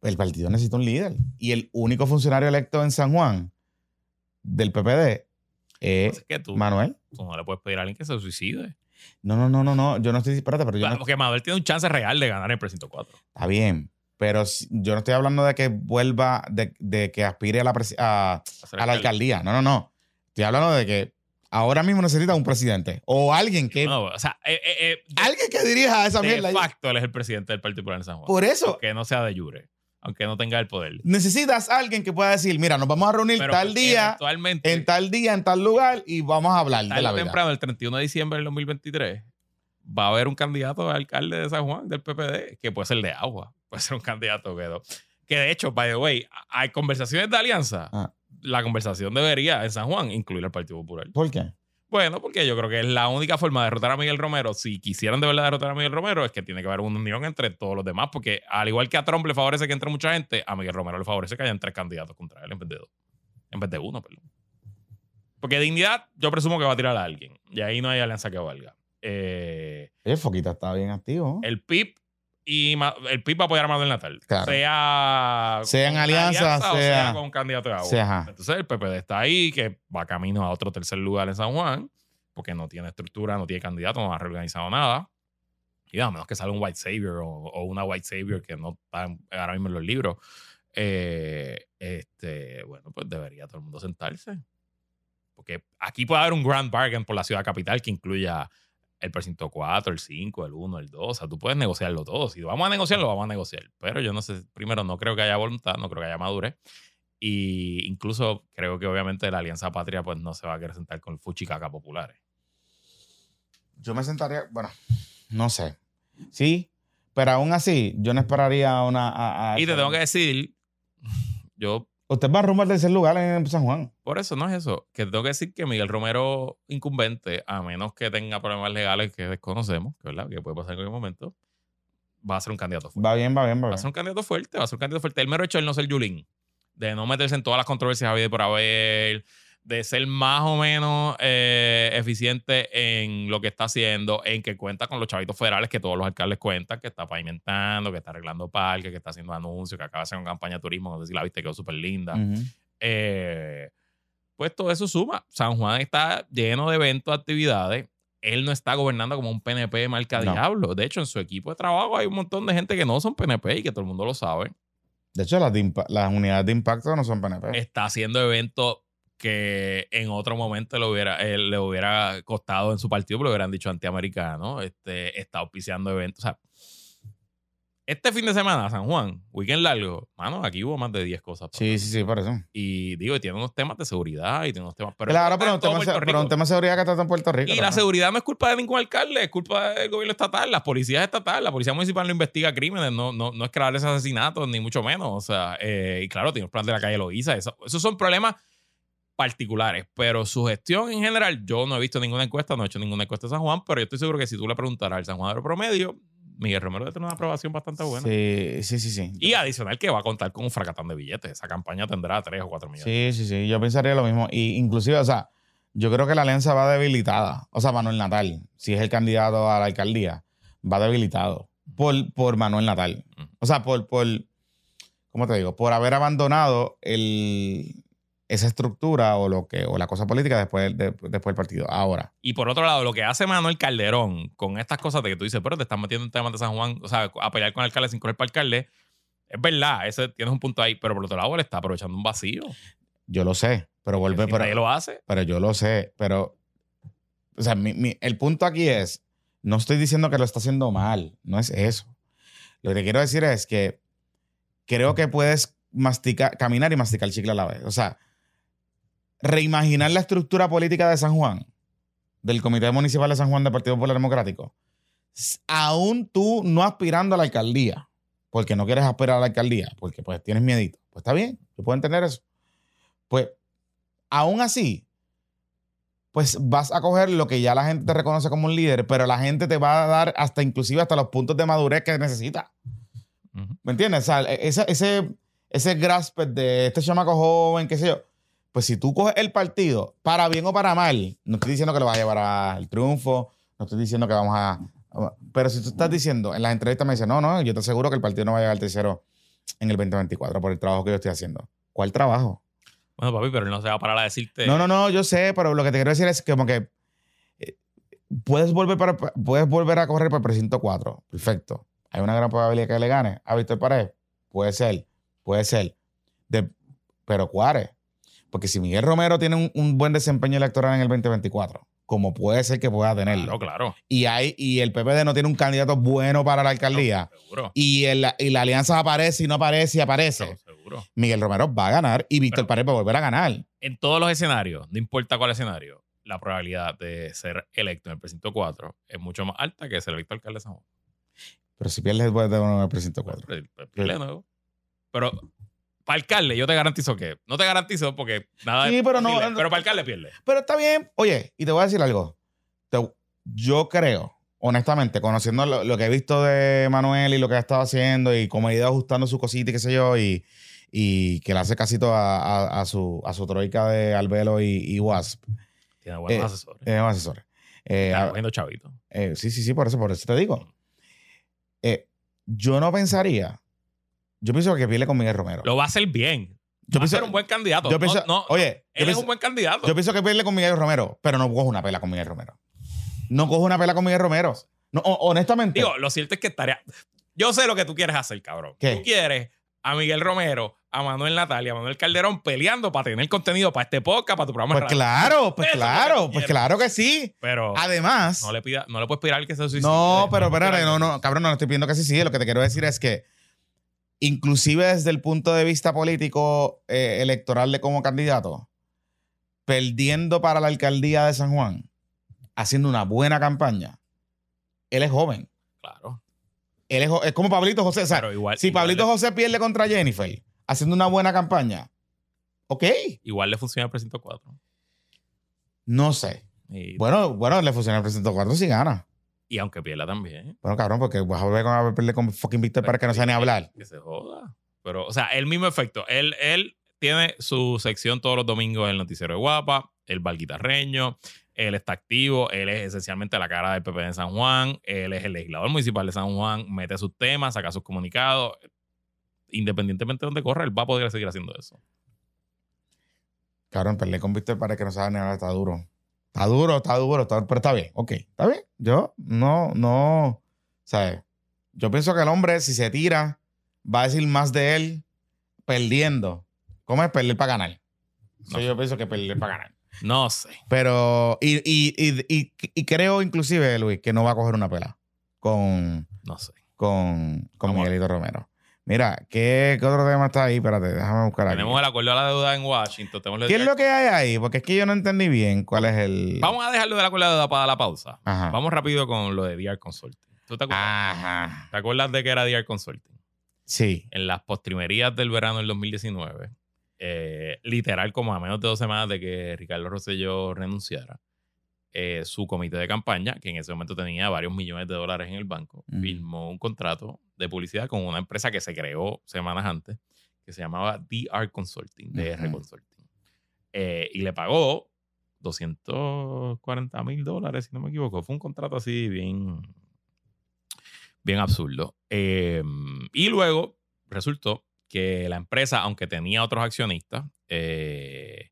El partido necesita un líder. Y el único funcionario electo en San Juan del PPD es Es que tú, Manuel. tú no le puedes pedir a alguien que se suicide. No, no, no, no, no. Yo no estoy. Espérate, pero yo no. Porque Manuel tiene un chance real de ganar el precinto 4. Está bien. Pero yo no estoy hablando de que vuelva, de, de que aspire a la, a, a la alcaldía. No, no, no. Estoy hablando de que ahora mismo necesita un presidente o alguien que. No, o sea, eh, eh, eh, Alguien que dirija esa de mierda. facto él es el presidente del Partido Popular en San Juan. Por eso Aunque no sea de jure. Aunque no tenga el poder. necesitas alguien que pueda decir: Mira, nos vamos a reunir Pero tal día, eventualmente, en tal día, en tal lugar y vamos a hablar de la o vida. temprano, el 31 de diciembre del 2023, va a haber un candidato a alcalde de San Juan, del PPD, que puede ser de agua. Puede ser un candidato que, que de hecho, by the way, hay conversaciones de alianza. Ah. La conversación debería en San Juan incluir al Partido Popular. ¿Por qué? Bueno, porque yo creo que es la única forma de derrotar a Miguel Romero. Si quisieran de verdad derrotar a Miguel Romero, es que tiene que haber una unión entre todos los demás. Porque al igual que a Trump le favorece que entre mucha gente, a Miguel Romero le favorece que hayan tres candidatos contra él en vez de dos. En vez de uno, perdón. Porque dignidad, yo presumo que va a tirar a alguien. Y ahí no hay alianza que valga. Eh, Oye, Foquita está bien activo. el PIB y el PIB va a apoyar a Manuel Natal. Claro. Sea, Sea en con alianza, o sea- sea con un candidato de agua. Ajá. Entonces el PPD está ahí, que va camino a otro tercer lugar en San Juan, porque no tiene estructura, no tiene candidato, no ha reorganizado nada. Y a menos que salga un white savior o, o una white savior que no está ahora mismo en los libros, eh, este, bueno, pues debería todo el mundo sentarse. Porque aquí puede haber un grand bargain por la ciudad capital que incluya el precinto 4, el 5, el 1, el 2. O sea, tú puedes negociarlo todo. Si vamos a negociarlo, vamos a negociar. Pero yo no sé, primero, no creo que haya voluntad, no creo que haya madurez. Y incluso creo que obviamente la Alianza Patria pues no se va a querer sentar con fuchicaca populares. Yo me sentaría, bueno, no sé. Sí, pero aún así, yo no esperaría una. a- a- Y te tengo que decir, yo Usted va rumbo al tercer lugar en San Juan. Por eso no es eso. Que te tengo que decir que Miguel Romero, incumbente, a menos que tenga problemas legales que desconocemos, que, ¿verdad? que puede pasar en cualquier momento, va a ser un candidato fuerte. Va bien, va bien, va Va a ser bien. un candidato fuerte, va a ser un candidato fuerte. El mero hecho de no ser Yulín, de no meterse en todas las controversias habidas por haber, de ser más o menos eh, eficiente en lo que está haciendo, en que cuenta con los chavitos federales que todos los alcaldes cuentan, que está pavimentando, que está arreglando parques, que está haciendo anuncios, que acaba de hacer una campaña de turismo, no sé si la viste, quedó súper linda. Eh, pues todo eso suma. San Juan está lleno de eventos, actividades. Él no está gobernando como un PNP marca No. diablo. De hecho, en su equipo de trabajo hay un montón de gente que no son PNP y que todo el mundo lo sabe. De hecho, las, de impa- las unidades de impacto no son PNP. Está haciendo eventos que en otro momento le hubiera, eh, le hubiera costado en su partido, pero le hubieran dicho antiamericano. Este, está auspiciando eventos. O sea, este fin de semana, San Juan, weekend largo, mano, aquí hubo más de 10 cosas. Sí, sí, sí, por eso. Y digo, y tiene unos temas de seguridad y tiene unos temas. Pero claro, pero un, tema, pero un tema de seguridad que está en Puerto Rico. Y la seguridad no es culpa de ningún alcalde, es culpa del gobierno estatal, las policías estatales, la policía municipal no investiga crímenes, no, no, no es crear esos asesinatos, ni mucho menos. O sea, eh, y claro, tiene un plan de la calle Loíza, eso, esos son problemas particulares, pero su gestión en general, yo no he visto ninguna encuesta, no he hecho ninguna encuesta de San Juan, pero yo estoy seguro que si tú le preguntaras al San Juan promedio, Miguel Romero debe tener una aprobación bastante buena. Sí, sí, sí, sí. Y adicional que va a contar con un fracatán de billetes. Esa campaña tendrá 3 o 4 millones. Sí, sí, sí. Yo pensaría lo mismo. Y inclusive, o sea, yo creo que la alianza va debilitada. O sea, Manuel Natal, si es el candidato a la alcaldía, va debilitado por, por Manuel Natal. O sea, por, por, ¿cómo te digo? Por haber abandonado el, esa estructura o lo que, o la cosa política después, de- después del partido. Ahora. Y por otro lado, lo que hace Manuel Calderón con estas cosas de que tú dices, pero te estás metiendo en temas de San Juan, o sea, a pelear con el alcalde sin correr para alcalde, es verdad, ese, tienes un punto ahí, pero por otro lado, él está aprovechando un vacío. Yo lo sé, pero vuelve, Si pero, nadie lo hace. pero yo lo sé, pero, o sea, mi- mi- el punto aquí es, no estoy diciendo que lo está haciendo mal, no es eso. Lo que quiero decir es que creo que puedes masticar, caminar y masticar chicle a la vez. O sea, reimaginar la estructura política de San Juan, del Comité Municipal de San Juan del Partido Popular Democrático, aún tú no aspirando a la alcaldía, porque no quieres aspirar a la alcaldía, porque pues tienes miedito. Pues está bien, yo puedo entender eso. Pues, aún así, pues vas a coger lo que ya la gente te reconoce como un líder, pero la gente te va a dar hasta inclusive hasta los puntos de madurez que necesita. ¿Me entiendes? O sea, e- ese, ese, ese grasp de este chamaco joven, qué sé yo. Pues si tú coges el partido, para bien o para mal, no estoy diciendo que lo vas a llevar al triunfo, no estoy diciendo que vamos a... Pero si tú estás diciendo, en las entrevistas me dicen, no, no, yo te aseguro que el partido no va a llegar al tercero en el 2024 por el trabajo que yo estoy haciendo. ¿Cuál trabajo? Bueno, papi, pero él no se va a parar a decirte. No, no, no, yo sé, pero lo que te quiero decir es que como que eh, puedes volver, para, puedes volver a correr para el precinto 4. Perfecto. Hay una gran probabilidad que le gane a Víctor Pared. Puede ser, puede ser. De, pero Cuare. Porque si Miguel Romero tiene un, un, buen desempeño electoral en el 2024, como puede ser que pueda tenerlo. Claro, claro. Y, hay, y el PPD no tiene un candidato bueno para la alcaldía. Seguro. Y, el, y la alianza aparece y no aparece y aparece. Seguro. Miguel Romero va a ganar y Víctor Pared va a volver a ganar. En todos los escenarios, no importa cuál escenario, la probabilidad de ser electo en el precinto 4 es mucho más alta que ser electo alcalde de San Juan. Pero si pierdes después de uno en el precinto 4. Pero, pero, pero, pero- pero para alcalde, yo te garantizo que. No te garantizo porque nada Sí, pero no- posible, Pero para alcalde pierde. Pero está bien. Oye, y te voy a decir algo. Te- yo creo, honestamente, conociendo lo, lo que he visto de Manuel y lo que ha estado haciendo y cómo ha ido ajustando su cosita y qué sé yo, y, y que le hace casito a, a- a su, a su troika de Albelo y, y Wasp, Tiene buenos Eh, asesores. eh, asesores. Eh, cogiendo chavito. eh, sí, sí, sí, por eso, por eso te digo. Eh, yo no pensaría. Yo pienso que pierde con Miguel Romero. Lo va a hacer bien. yo va a pienso, ser un buen candidato. yo No- pienso- no, oye, él es un buen candidato. Yo pienso que pierde con Miguel Romero, pero no cojo una pela con Miguel Romero. No cojo una pela con Miguel Romero. No, ho- honestamente. Digo, lo cierto es que estaría. Yo sé lo que tú quieres hacer, cabrón. ¿Qué? Tú quieres a Miguel Romero, a Manuel Natalia, a Manuel Calderón peleando para tener contenido para este podcast, para tu programa. de pues claro, pues Eso claro, pues claro que sí. Pero Además, no le pida, no le puedes pedir que se suicide. no, pero espérate, no, no, cabrón, no estoy pidiendo que sí, sí. Lo que te quiero decir es que, inclusive desde el punto de vista político eh, electoral de como candidato, perdiendo para la alcaldía de San Juan, haciendo una buena campaña, él es joven. Claro. Él es, es como Pablito José. O sea, Pero igual, Si igual Pablito le- José pierde contra Jennifer haciendo una buena campaña, ok, igual le funciona el precinto 4. no sé. Y, Bueno, bueno, le funciona el precinto 4 si gana. Y aunque pierda también. Bueno, cabrón, porque vas a ver con a perder con fucking Víctor para que no sabe ni hablar. Que se joda. Pero, o sea, el mismo efecto. Él, él tiene su sección todos los domingos en el Noticiero de Guapa, el bar guitarreño, él está activo, él es esencialmente la cara del PP en San Juan, él es el legislador municipal de San Juan, mete sus temas, saca sus comunicados. Independientemente de donde corra, él va a poder seguir haciendo eso. Cabrón, perder con Víctor para que no sabe ni hablar está duro. Está duro, está duro, está- pero está bien, ok, está bien. Yo no, no, ¿sabes? Yo pienso que el hombre, si se tira, va a decir más de él perdiendo. ¿Cómo es perder para ganar? No. yo pienso que perder para ganar. No sé. Pero, y, y, y, y, y creo inclusive, Luis, que no va a coger una pela con, No sé. con, con Vamos Miguelito Romero. Mira, ¿qué, qué otro tema está ahí? Espérate, déjame buscar aquí. Tenemos el acuerdo a la deuda en Washington. tenemos ¿Qué es lo que hay ahí? Porque es que yo no entendí bien cuál es el... Vamos a dejarlo del acuerdo a la deuda para la pausa. Ajá. Vamos rápido con lo de DR Consulting. ¿Tú te acuerdas? Ajá. ¿Te acuerdas de que era DR Consulting? Sí. en las postrimerías del verano del 2019, eh, literal como a menos de dos semanas de que Ricardo Rosselló renunciara, eh, su comité de campaña, que en ese momento tenía varios millones de dólares en el banco, firmó un contrato de publicidad con una empresa que se creó semanas antes, que se llamaba DR Consulting, DR. Consulting. Eh, y le pagó 240 mil dólares, si no me equivoco. Fue un contrato así bien, bien absurdo. Eh, y luego resultó que la empresa, aunque tenía otros accionistas, eh,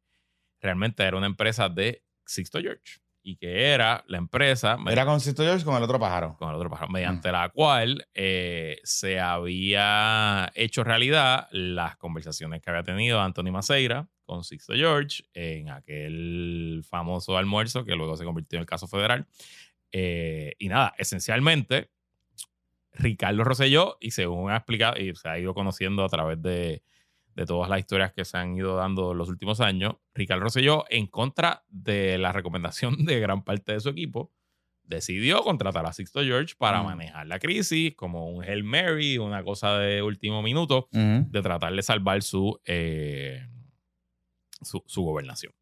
realmente era una empresa de Sixto George. Y que era la empresa Era con Sisto George con el otro pájaro. con el otro pájaro, mediante la cual eh, se había hecho realidad las conversaciones que había tenido Anthony Maceira con Sixto George en aquel famoso almuerzo que luego se convirtió en el caso federal. Eh, y nada, esencialmente, Ricardo Rosselló, y según ha explicado, y se ha ido conociendo a través de, de todas las historias que se han ido dando en los últimos años, Ricardo Rosselló, en contra de la recomendación de gran parte de su equipo, decidió contratar a Sixto George para Mm. manejar la crisis como un Hail Mary, una cosa de último minuto, de tratar de salvar su, eh, su, su gobernación.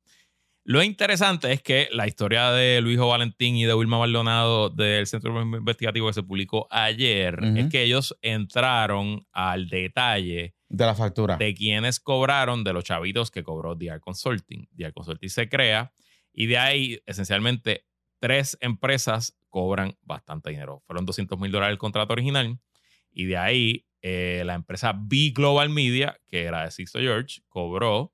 Lo interesante es que la historia de Luijo Valentín y de Wilma Maldonado del Centro Investigativo que se publicó ayer es que ellos entraron al detalle De la factura. de quienes cobraron de los chavitos que cobró DR Consulting. DR Consulting se crea y de ahí, esencialmente, tres empresas cobran bastante dinero. Fueron 200 mil dólares el contrato original y de ahí eh, la empresa B Global Media, que era de Sixto George, cobró.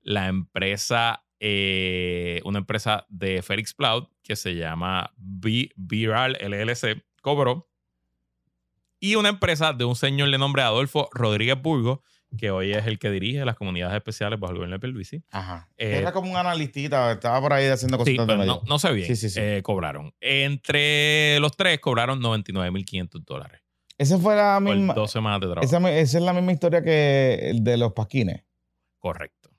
La empresa, eh, una empresa de Felix Cloud, que se llama B Viral LLC, cobró. Y una empresa de un señor de nombre Adolfo Rodríguez Burgo, que hoy es el que dirige las comunidades especiales bajo el gobierno de Pierluisi. Ajá. Eh, Era como un analistita, estaba por ahí haciendo Sí, pero medio. no, no sé bien. Sí, sí, sí. eh, cobraron. Entre los tres cobraron 99.500 dólares. Esa fue la Por misma. dos semanas de trabajo. Esa es la misma historia que el de los pasquines. Correcto.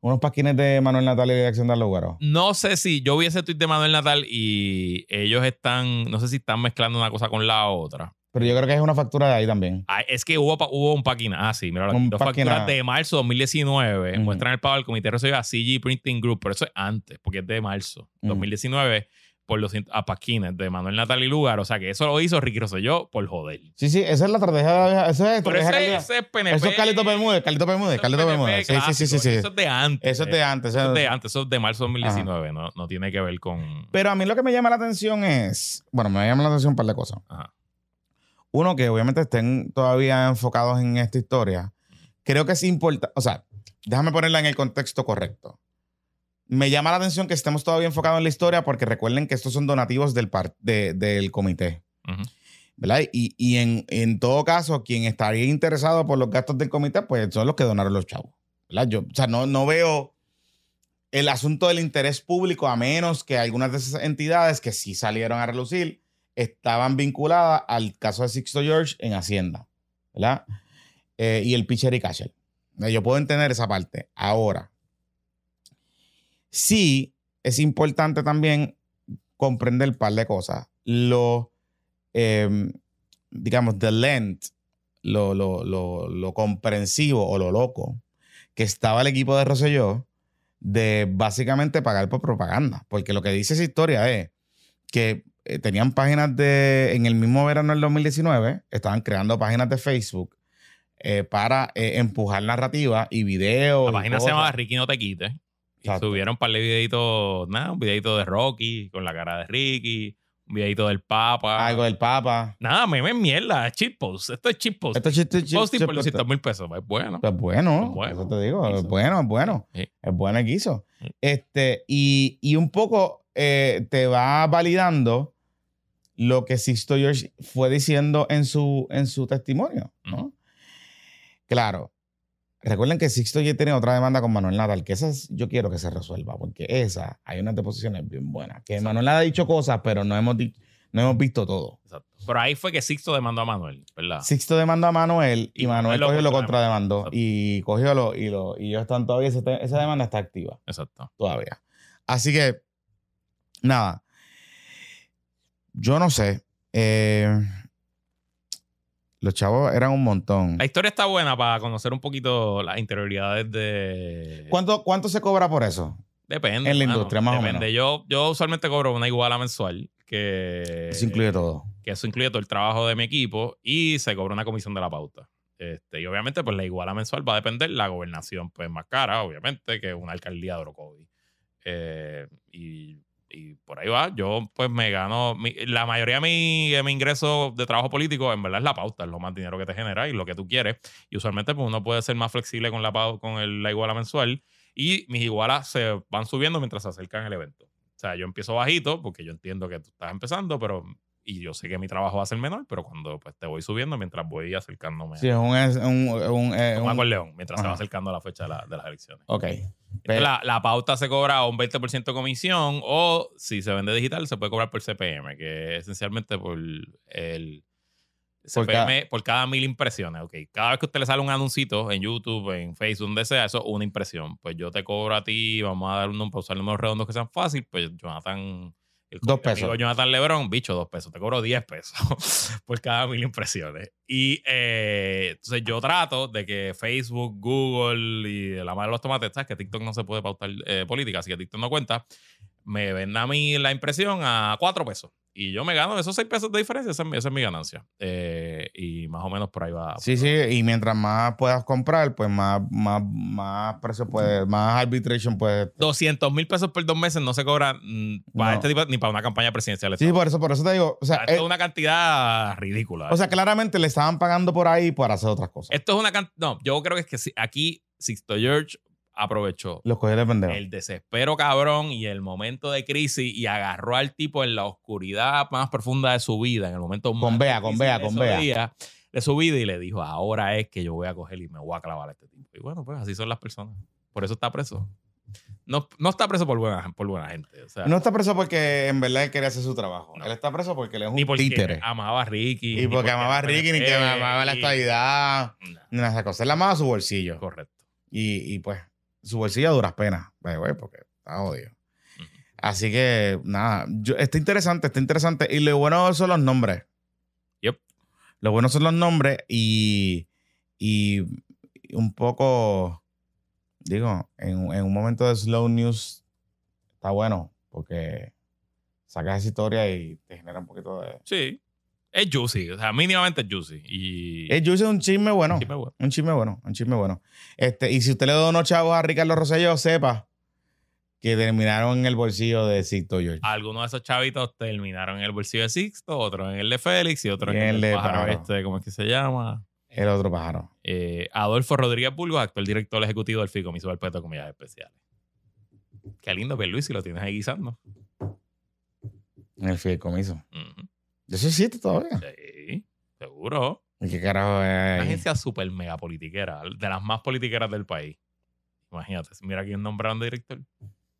Unos pasquines de Manuel Natal y de Acción de Lugaro. No sé si yo vi ese tweet de Manuel Natal y ellos están, no sé si están mezclando una cosa con la otra. Pero yo creo que es una factura de ahí también. Ah, es que hubo, hubo un paquina. Ah, sí, mira, Un dos paquina. facturas de marzo 2019 Ujú. muestran el pago del comité recibido a CG Printing Group, pero eso es antes, porque es de marzo Ujú. 2019 por los a paquines de Manuel Natal y Lugar. O sea que eso lo hizo Ricky Rosselló por joder. Sí, sí, esa es la estrategia de la vieja. Eso es Pero estrategia ese, es PNP. Eso es Carlito Bermúdez, Carlito Bermúdez, PNP Bermúdez. Sí, sí, sí, sí, sí. Eso es de antes. Eso es de antes. Eso eso- es de antes, eso es de marzo 2019, no, no tiene que ver con... Pero a mí lo que me llama la atención es. Bueno, me llama la atención un par de cosas. Ajá. Uno, que obviamente estén todavía enfocados en esta historia. Creo que es importante. O sea, déjame ponerla en el contexto correcto. Me llama la atención que estemos todavía enfocados en la historia porque recuerden que estos son donativos del, de- del comité. Ujú. ¿verdad? Y, y en, en todo caso, quien estaría interesado por los gastos del comité, pues son los que donaron los chavos. ¿verdad? Yo, o sea, no, no veo el asunto del interés público, a menos que algunas de esas entidades que sí salieron a relucir estaban vinculadas al caso de Sixto George en Hacienda, ¿verdad? Eh, y el pitcher y catcher. Yo puedo entender esa parte. Ahora, sí es importante también comprender un par de cosas. Lo, eh, digamos, the length, lo, lo, lo, lo comprensivo o lo loco que estaba el equipo de Rosselló de básicamente pagar por propaganda. Porque lo que dice esa historia es que eh, tenían páginas de, en el mismo verano del 2019, estaban creando páginas de Facebook eh, para eh, empujar narrativa y videos. La página se cosas. llama Ricky No Te Quites. Y subieron un par de videitos, nada, un videito de Rocky con la cara de Ricky, un videito del Papa. Algo del Papa. Nada, meme mierda, es cheat post. Esto es cheat post. Esto es Posting por chiste. 200 mil pesos, es bueno. Pues bueno, Es bueno. eso te digo, es bueno, es bueno. Sí. Es bueno el guiso. Sí. Este, y, y un poco eh, te va validando lo que Sixto George fue diciendo en su, en su testimonio. ¿no? Claro. Recuerden que Sixto ya tiene otra demanda con Manuel Nadal, que esa es- yo quiero que se resuelva, porque esa, hay unas deposiciones bien buenas. Que Manuel Nadal ha dicho cosas, pero no hemos, no hemos visto todo. Exacto. Pero ahí fue que Sixto demandó a Manuel, ¿verdad? Sixto demandó a Manuel y, Y Manuel Manuel lo cogió lo contrademandó. Y cogió lo, y lo, y ellos están todavía, esa demanda está activa Exacto. todavía. Así que, nada. Yo no sé. Eh, los chavos eran un montón. La historia está buena para conocer un poquito las interioridades de. ¿Cuánto, ¿Cuánto se cobra por eso? Depende. en la mano, industria, más o Depende. Yo, yo usualmente cobro una iguala mensual. Que, Eso incluye todo. que eso incluye todo el trabajo de mi equipo y se cobra una comisión de la pauta. Este, y obviamente, pues la iguala mensual va a depender. La gobernación, pues más cara, obviamente, que una alcaldía de Orocovi. Eh, y, y por ahí va. Yo, pues me gano. la mayoría de mi, ingreso de trabajo político, en verdad, es la pauta, es lo más dinero que te genera y lo que tú quieres. Y usualmente, pues uno puede ser más flexible con la, con el- la iguala mensual. Y mis igualas se van subiendo mientras se acercan el evento. O sea, yo empiezo bajito porque yo entiendo que tú estás empezando, pero y yo sé que mi trabajo va a ser menor, pero cuando pues, te voy subiendo mientras voy acercándome Sí, es un... Es un, un, eh, un- acordeón, mientras se va acercando a la fecha de, la- de las elecciones. ok. Pero- la, la pauta se cobra un 20% de comisión o si se vende digital se puede cobrar por CPM, que es esencialmente por el Por CPM por cada mil impresiones. Ok, cada vez que usted le sale un anuncito en YouTube, en Facebook, donde sea, eso es una impresión. Pues yo te cobro a ti, vamos a dar un para usar números redondos que sean fáciles, pues Jonathan El Dos mi amigo pesos. Jonathan Lebron, bicho, dos pesos. Te cobro 10 pesos por cada mil impresiones. Y eh, entonces yo trato de que Facebook, Google y la madre de los tomates, ¿sabes? Que TikTok no se puede pautar eh, política, así que TikTok no cuenta. Me venda a mí la impresión a 4 pesos. Y yo me gano esos 6 pesos de diferencia, esa es mi, esa es mi ganancia. Eh, y más o menos por ahí va. Sí, sí, y mientras más puedas comprar, pues más, más, más precio puede, más arbitration puede. 200 mil pesos por dos meses no se cobran mm, para No. este tipo, ni para una campaña presidencial. Sí, por eso, por eso te digo, o sea, Esto eh, es una cantidad ridícula. o sea, claramente le estaban pagando por ahí para hacer otras cosas. Esto es una cantidad. No, yo creo que es que si- aquí Sixto George aprovechó Los cogió de pendejo. el desespero cabrón y el momento de crisis y agarró al tipo en la oscuridad más profunda de su vida, en el momento más Con Bea, con de con día, de su vida y le dijo, ahora es que yo voy a coger y me voy a clavar a este tipo. Y bueno, pues así son las personas. Por eso está preso. No, no está preso por buena, por buena gente. O sea, No está preso porque en verdad él quería hacer su trabajo. No. Él está preso porque él es un títere. amaba a Ricky. Y porque amaba a Ricky, ni que amaba la estabilidad, ni nada de esas cosas. Él amaba su bolsillo. correcto. Y, y pues, su bolsillo a duras penas, porque está jodido. Así que, nada, yo- está interesante, está interesante. Y lo bueno son los nombres. Yep. Lo bueno son los nombres y, y un poco, digo, en, en un momento de slow news está bueno porque sacas esa historia y te genera un poquito de... Sí. Es juicy. O sea, mínimamente es juicy. Y. Es juicy, un chisme bueno. Un chisme bueno, un chisme bueno. Este, y si usted le donó chavos a Ricardo Rosselló, sepa que terminaron en el bolsillo de Sixto George. Algunos de esos chavitos terminaron en el bolsillo de Sixto, otros en el de Félix y otros en el de pájaro Pájaro. este, ¿cómo es que se llama? El otro pájaro. Eh, Adolfo Rodríguez Burgos, actual director ejecutivo del Fideicomiso del Peto de Comidas Especiales. Qué lindo, Luis, si lo tienes ahí guisando. En el fideicomiso. Ujú. Eso existe todavía. Sí, seguro. ¿Y qué carajo es Una agencia súper mega politiquera, de las más politiqueras del país. Imagínate, mira quién nombraron de director.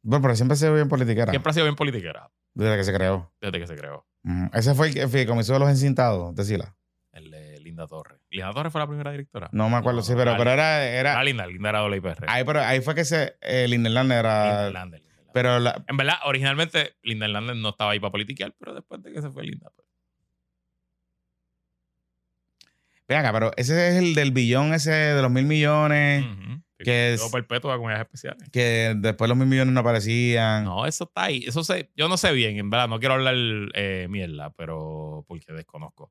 Bueno, pero siempre se ve bien politiquera. Siempre ha sido bien politiquera, Desde que se creó. desde que se creó. Ujú. Ese fue el, el fideicomiso de los encintados, decila. El de Linda Torres. Linda Torres fue la primera directora. No me acuerdo, No, sí, pero, era pero Linda. era. Era era Linda, Linda era doble IPR. ahí, pero ahí fue que se. El era. Linda Hernández, Linda Hernández. Pero la, En verdad, originalmente Linda Hernández no estaba ahí para politiquear, pero después de que se fue Linda. pues. Ven acá, pero ese es el del billón, ese de los mil millones. Ujú. que Quedó es- perpetuo a comunidades especiales. Que después los mil millones no aparecían. No, eso está ahí. Eso sé, yo no sé bien, en verdad. No quiero hablar eh, mierda, pero porque desconozco.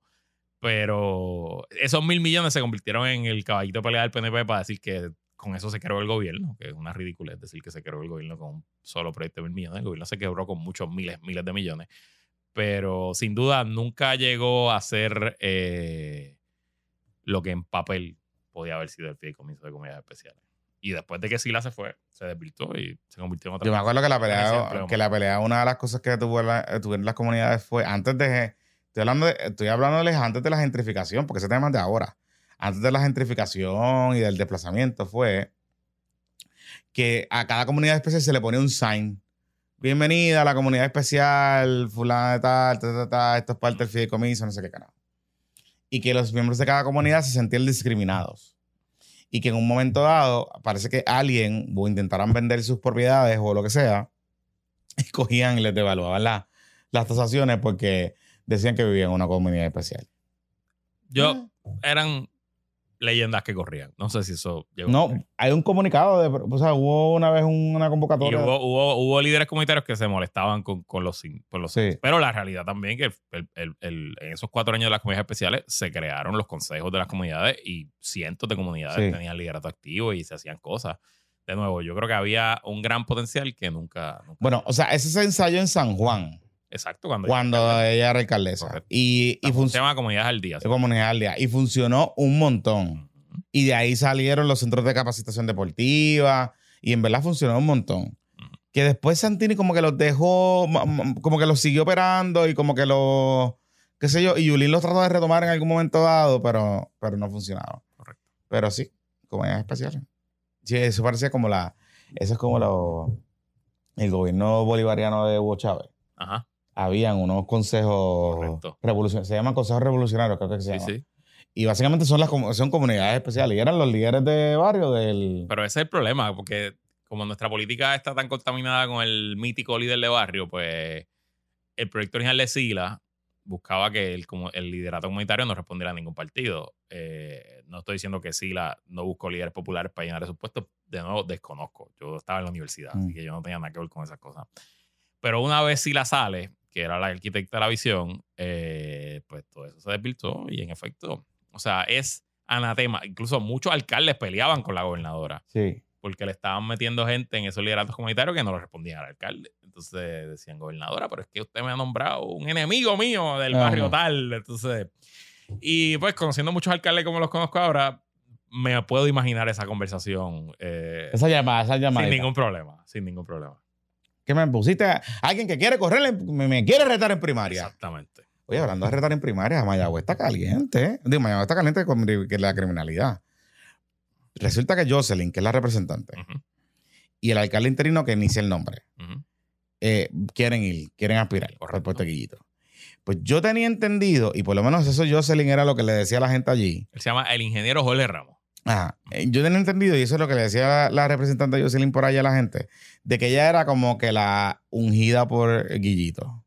Pero esos mil millones se convirtieron en el caballito de pelea del PNP para decir que con eso se creó el gobierno, que es una ridiculez decir que se creó el gobierno con un solo proyecto de mil millones. El gobierno se quebró con muchos miles, miles de millones. Pero sin duda nunca llegó a ser eh, lo que en papel podía haber sido el fideicomiso de comunidades especiales. Y después de que Sila se fue, se desvirtuó y se convirtió en otra Yo me acuerdo que la pelea, que la pelea, una de las cosas que tuvo la- eh, tuvieron las comunidades fue antes de. Estoy hablando, de, estoy hablándoles antes de la gentrificación, porque ese tema es de ahora. Antes de la gentrificación y del desplazamiento fue que a cada comunidad especial se le ponía un sign. Bienvenida a la comunidad especial, fulana de tal, ta, ta, ta, esto es parte del fideicomiso, no sé qué carajo. Y que los miembros de cada comunidad se sentían discriminados. Y que en un momento dado parece que alguien o intentaran vender sus propiedades o lo que sea, y cogían y les devaluaban la- las tasaciones porque decían que vivían en una comunidad especial. Yo, eran leyendas que corrían. No sé si eso llegó. No, hay un comunicado de, o sea, hubo una vez una Y convocatoria. hubo, hubo, hubo líderes comunitarios que se molestaban con, con los, Sí. Pero la realidad también que el- el- el- en esos cuatro años de las comunidades especiales se crearon los consejos de las comunidades y cientos de comunidades Sí. tenían liderato activo y se hacían cosas. De nuevo, yo creo que había un gran potencial que nunca. nunca- Bueno, o sea, ese se ensayó en San Juan exacto, cuando. cuando ella era alcaldesa. Correcto. Y, y llama comunidades al día. ¿sí? comunidad al día. Y funcionó un montón. Y de ahí salieron los centros de capacitación deportiva. Y en verdad funcionó un montón. Que después Santini como que los dejó, como que los siguió operando y como que los, qué sé yo, y Yulín los trató de retomar en algún momento dado, pero, pero no funcionaba. Correcto. Pero sí, comunidades especiales. Sí, eso parecía como la, eso es como lo, el gobierno bolivariano de Hugo Chávez. Ajá. Habían unos consejos Correcto. revolucionarios, se llaman consejos revolucionarios, creo que se Sí, llaman. sí. Y básicamente son las son comunidades especiales. Y eran los líderes de barrio del. Pero ese es el problema, porque como nuestra política está tan contaminada con el mítico líder de barrio, pues el proyecto original de Sila buscaba que el, como el liderato comunitario no respondiera a ningún partido. Eh, no estoy diciendo que Sila no buscó líderes populares para llenar esos puestos. De nuevo, desconozco. Yo estaba en la universidad, Mm. así que yo no tenía nada que ver con esas cosas. Pero una vez Sila sale, que era la arquitecta de la visión, eh, pues todo eso se desvirtuó y en efecto, o sea, es anatema. Incluso muchos alcaldes peleaban con la gobernadora Sí. porque le estaban metiendo gente en esos lideratos comunitarios que no le respondían al alcalde. Entonces decían, gobernadora, pero es que usted me ha nombrado un enemigo mío del barrio tal. Entonces, y pues conociendo muchos alcaldes como los conozco ahora, me puedo imaginar esa conversación eh, Esa llamada, esa llamada. sin ningún problema, sin ningún problema. Que me pusiste a alguien que quiere correr, me, me quiere retar en primaria. Exactamente. Oye, hablando de retar en primaria, Mayagüez está caliente. Digo, Mayagüez está caliente con la criminalidad. Resulta que Jocelyn, que es la representante, y el alcalde interino, que inicia el nombre, eh, quieren ir, quieren aspirar por Correcto. puesto de Guillito. Pues yo tenía entendido, y por lo menos eso Jocelyn era lo que le decía a la gente allí. Él se llama el ingeniero Jorge Ramos. Ajá. Eh, Yo tenía entendido, y eso es lo que le decía la, la representante Jocelyn por allá a la gente, de que ella era como que la ungida por Guillito.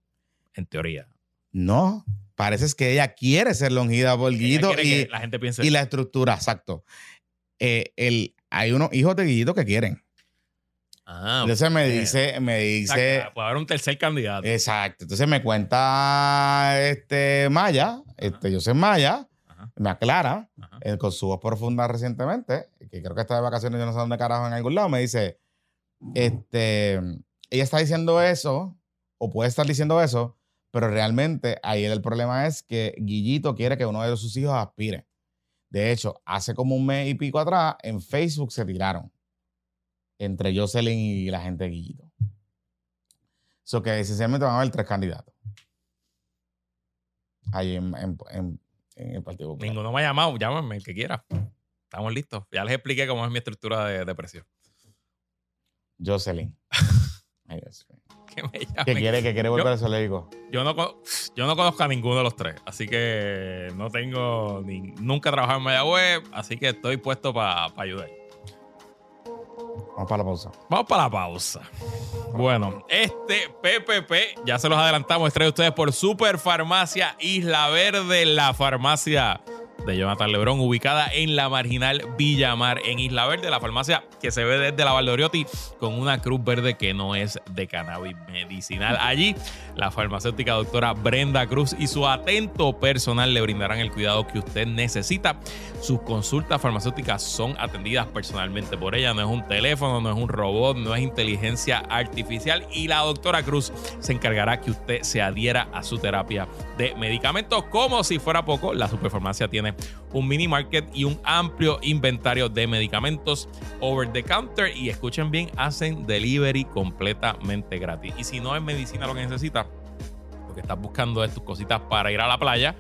En teoría. No, parece que ella quiere ser la ungida por Guillito y, la gente piense y la estructura, exacto. Eh, el, hay unos hijos de Guillito que quieren. Ah, Entonces me dice, me dice, que puede haber un tercer candidato. exacto. Entonces me cuenta este Maya, este, yo soy Maya, Ajá, me aclara eh, con su voz profunda recientemente, que creo que está de vacaciones, yo no sé dónde carajo en algún lado, me dice, este, ella está diciendo eso, o puede estar diciendo eso, pero realmente ahí el problema es que Guillito quiere que uno de sus hijos aspire. De hecho, hace como un mes y pico atrás, en Facebook se tiraron entre Jocelyn y la gente de Guillito. So que esencialmente van a haber tres candidatos. Ahí en, en- en- en el Partido Popular. Ninguno me ha llamado, llámame el que quiera. Estamos listos. Ya les expliqué cómo es mi estructura de, de presión. Jocelyn. Ay, Dios mío. Que me llamen. quiere, que quiere volver Yo- a eso, le digo. Yo no, yo no conozco a ninguno de los tres, así que no tengo ni, nunca he trabajado en Mayagüez, así que estoy puesto para ayudar. Vamos para la pausa. Vamos para la pausa. Bueno, este PPP, ya se los adelantamos, trae ustedes por Super Farmacia Isla Verde, la farmacia de Jonathan Lebrón, ubicada en la marginal Villamar, en Isla Verde, la farmacia que se ve desde la Valdoriotti con una cruz verde que no es de cannabis medicinal. Allí, la farmacéutica doctora Brenda Cruz y su atento personal le brindarán el cuidado que usted necesita. Sus consultas farmacéuticas son atendidas personalmente por ella, no es un teléfono, no es un robot, no es inteligencia artificial y la doctora Cruz se encargará que usted se adhiera a su terapia de medicamentos. Como si fuera poco, la superfarmacia tiene un mini market y un amplio inventario de medicamentos over the counter y escuchen bien, hacen delivery completamente gratis. Y si no es medicina lo que necesita, lo que estás buscando es tus cositas para ir a la playa,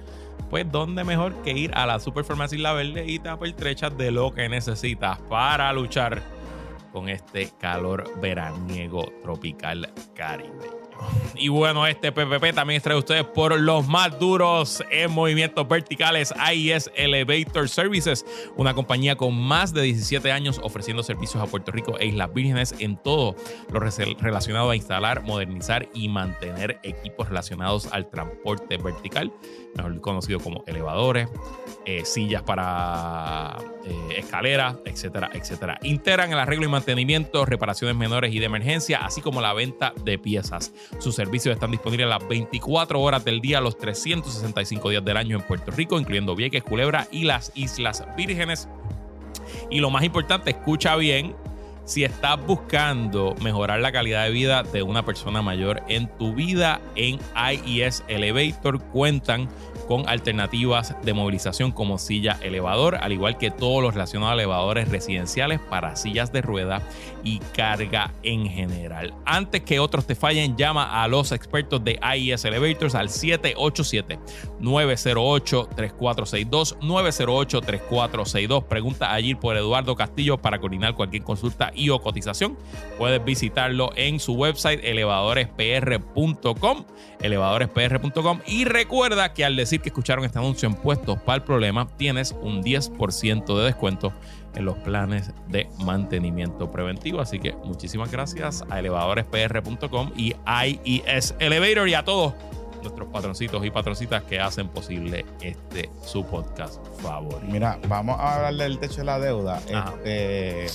pues dónde mejor que ir a la Superfarmacia Isla Verde y te apertrechas de lo que necesitas para luchar con este calor veraniego tropical caribeño. Y bueno, este PPP también trae ustedes por los más duros en movimientos verticales, AIS Elevator Services, una compañía con más de 17 años ofreciendo servicios a Puerto Rico e Islas Vírgenes en todo lo relacionado a instalar, modernizar y mantener equipos relacionados al transporte vertical, mejor conocido como elevadores, eh, sillas para eh, escaleras, etcétera, etcétera. Integran el arreglo y mantenimiento, reparaciones menores y de emergencia, así como la venta de piezas. Sus servicios están disponibles las 24 horas del día, los 365 días del año en Puerto Rico, incluyendo Vieques, Culebra y las Islas Vírgenes. Y lo más importante, escucha bien, si estás buscando mejorar la calidad de vida de una persona mayor en tu vida, en IES Elevator cuentan con alternativas de movilización como silla elevador, al igual que todos los relacionados a elevadores residenciales para sillas de rueda y carga en general. Antes que otros te fallen, llama a los expertos de IES Elevators al 787-908-3462, 908-3462. Pregunta allí por Eduardo Castillo para coordinar cualquier consulta y o cotización. Puedes visitarlo en su website elevadorespr.com, elevadorespr.com y recuerda que al decir decir que escucharon este anuncio en puestos para el problema, tienes un 10% de descuento en los planes de mantenimiento preventivo. Así que muchísimas gracias a elevadorespr.com y IES Elevator y a todos nuestros patroncitos y patroncitas que hacen posible este su podcast favorito. Mira, vamos a hablar del techo de la deuda. Este,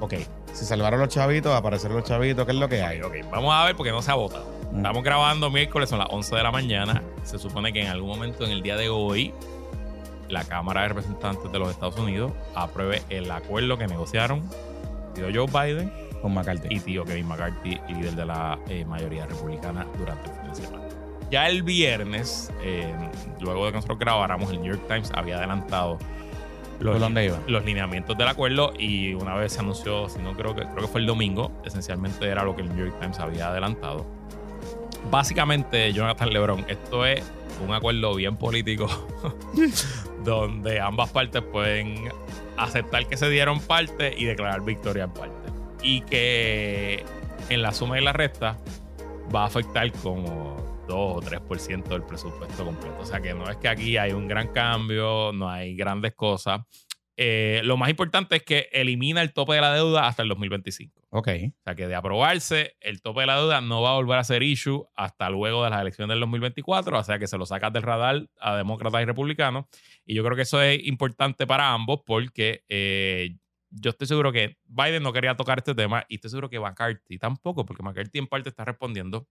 ok, si salvaron los chavitos, aparecieron los chavitos, ¿qué es lo que hay? Ok, vamos a ver porque no se ha votado. Estamos grabando miércoles, son las 11 de la mañana. Se supone que en algún momento en el día de hoy la Cámara de Representantes de los Estados Unidos apruebe el acuerdo que negociaron tío Joe Biden Con McCarthy. y tío Kevin McCarthy, líder de la eh, mayoría republicana durante el fin de semana. Ya el viernes, eh, luego de que nosotros grabáramos, el New York Times había adelantado ¿Por dónde iba? los lineamientos del acuerdo y una vez se anunció, si no creo que creo que fue el domingo, esencialmente era lo que el New York Times había adelantado. Básicamente, Jonathan Lebron, esto es un acuerdo bien político donde ambas partes pueden aceptar que se dieron parte y declarar victoria en parte. Y que en la suma y la resta va a afectar como 2 o 3% del presupuesto completo. O sea que no es que aquí hay un gran cambio, no hay grandes cosas. Eh, lo más importante es que elimina el tope de la deuda hasta el 2025. Ok. O sea que de aprobarse, el tope de la deuda no va a volver a ser issue hasta luego de las elecciones del 2024. O sea que se lo sacas del radar a demócratas y republicanos. Y yo creo que eso es importante para ambos porque eh, yo estoy seguro que Biden no quería tocar este tema y estoy seguro que McCarthy tampoco, porque McCarthy en parte está respondiendo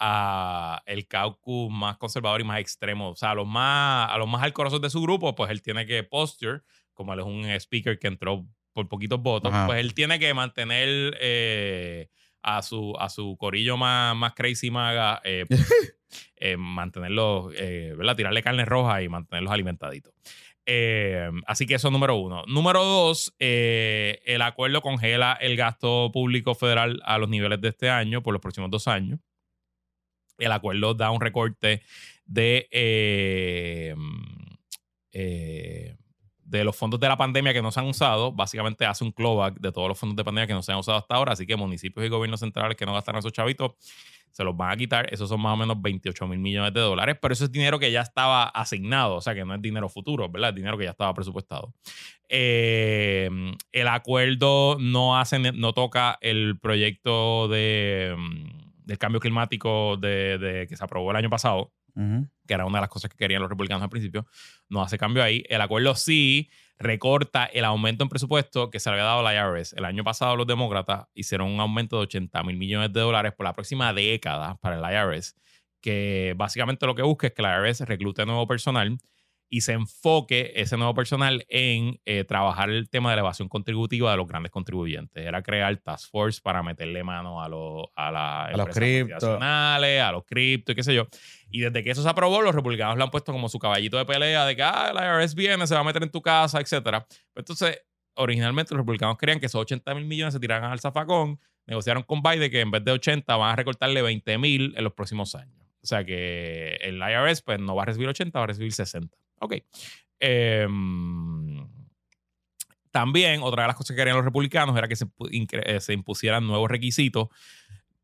a el caucus más conservador y más extremo, o sea, a los más, a los más alcorosos de su grupo, pues él tiene que posture, como él es un speaker que entró por poquitos votos, Ajá. pues él tiene que mantener eh, a, su, a su corillo más, más crazy maga, eh, eh, mantenerlos, eh, ¿verdad? Tirarle carne roja y mantenerlos alimentaditos. Así que eso es número uno. Número dos, el acuerdo congela el gasto público federal a los niveles de este año por los próximos dos años. El acuerdo da un recorte de, eh, eh, de los fondos de la pandemia que no se han usado. Básicamente hace un clawback de todos los fondos de pandemia que no se han usado hasta ahora. Así que municipios y gobiernos centrales que no gastaron esos chavitos se los van a quitar. Esos son más o menos 28 mil millones de dólares, pero eso es dinero que ya estaba asignado, o sea que no es dinero futuro, ¿verdad? Es dinero que ya estaba presupuestado. Eh, el acuerdo no, hace, no toca el proyecto de, del cambio climático de, de- que se aprobó el año pasado que era una de las cosas que querían los republicanos al principio, no hace cambio ahí. El acuerdo sí recorta el aumento en presupuesto que se le había dado a la IRS. El año pasado los demócratas hicieron un aumento de 80 mil millones de dólares por la próxima década para el IRS, que básicamente lo que busca es que la IRS reclute nuevo personal y se enfoque ese nuevo personal en eh, trabajar el tema de la evasión contributiva de los grandes contribuyentes. Era crear task force para meterle mano a, los a, las los empresas cripto. a los cripto y qué sé yo. Y desde que eso se aprobó, los republicanos lo han puesto como su caballito de pelea de que ah, la IRS viene, se va a meter en tu casa, etcétera. Pero entonces, originalmente los republicanos querían que esos 80 mil millones se tiraran al zafacón. Negociaron con Biden que en vez de 80 van a recortarle 20 mil en los próximos años. O sea que el IRS pues, no va a recibir 80, va a recibir 60. Ok. Em, también, otra de las cosas que querían los republicanos era que se, eh, se impusieran nuevos requisitos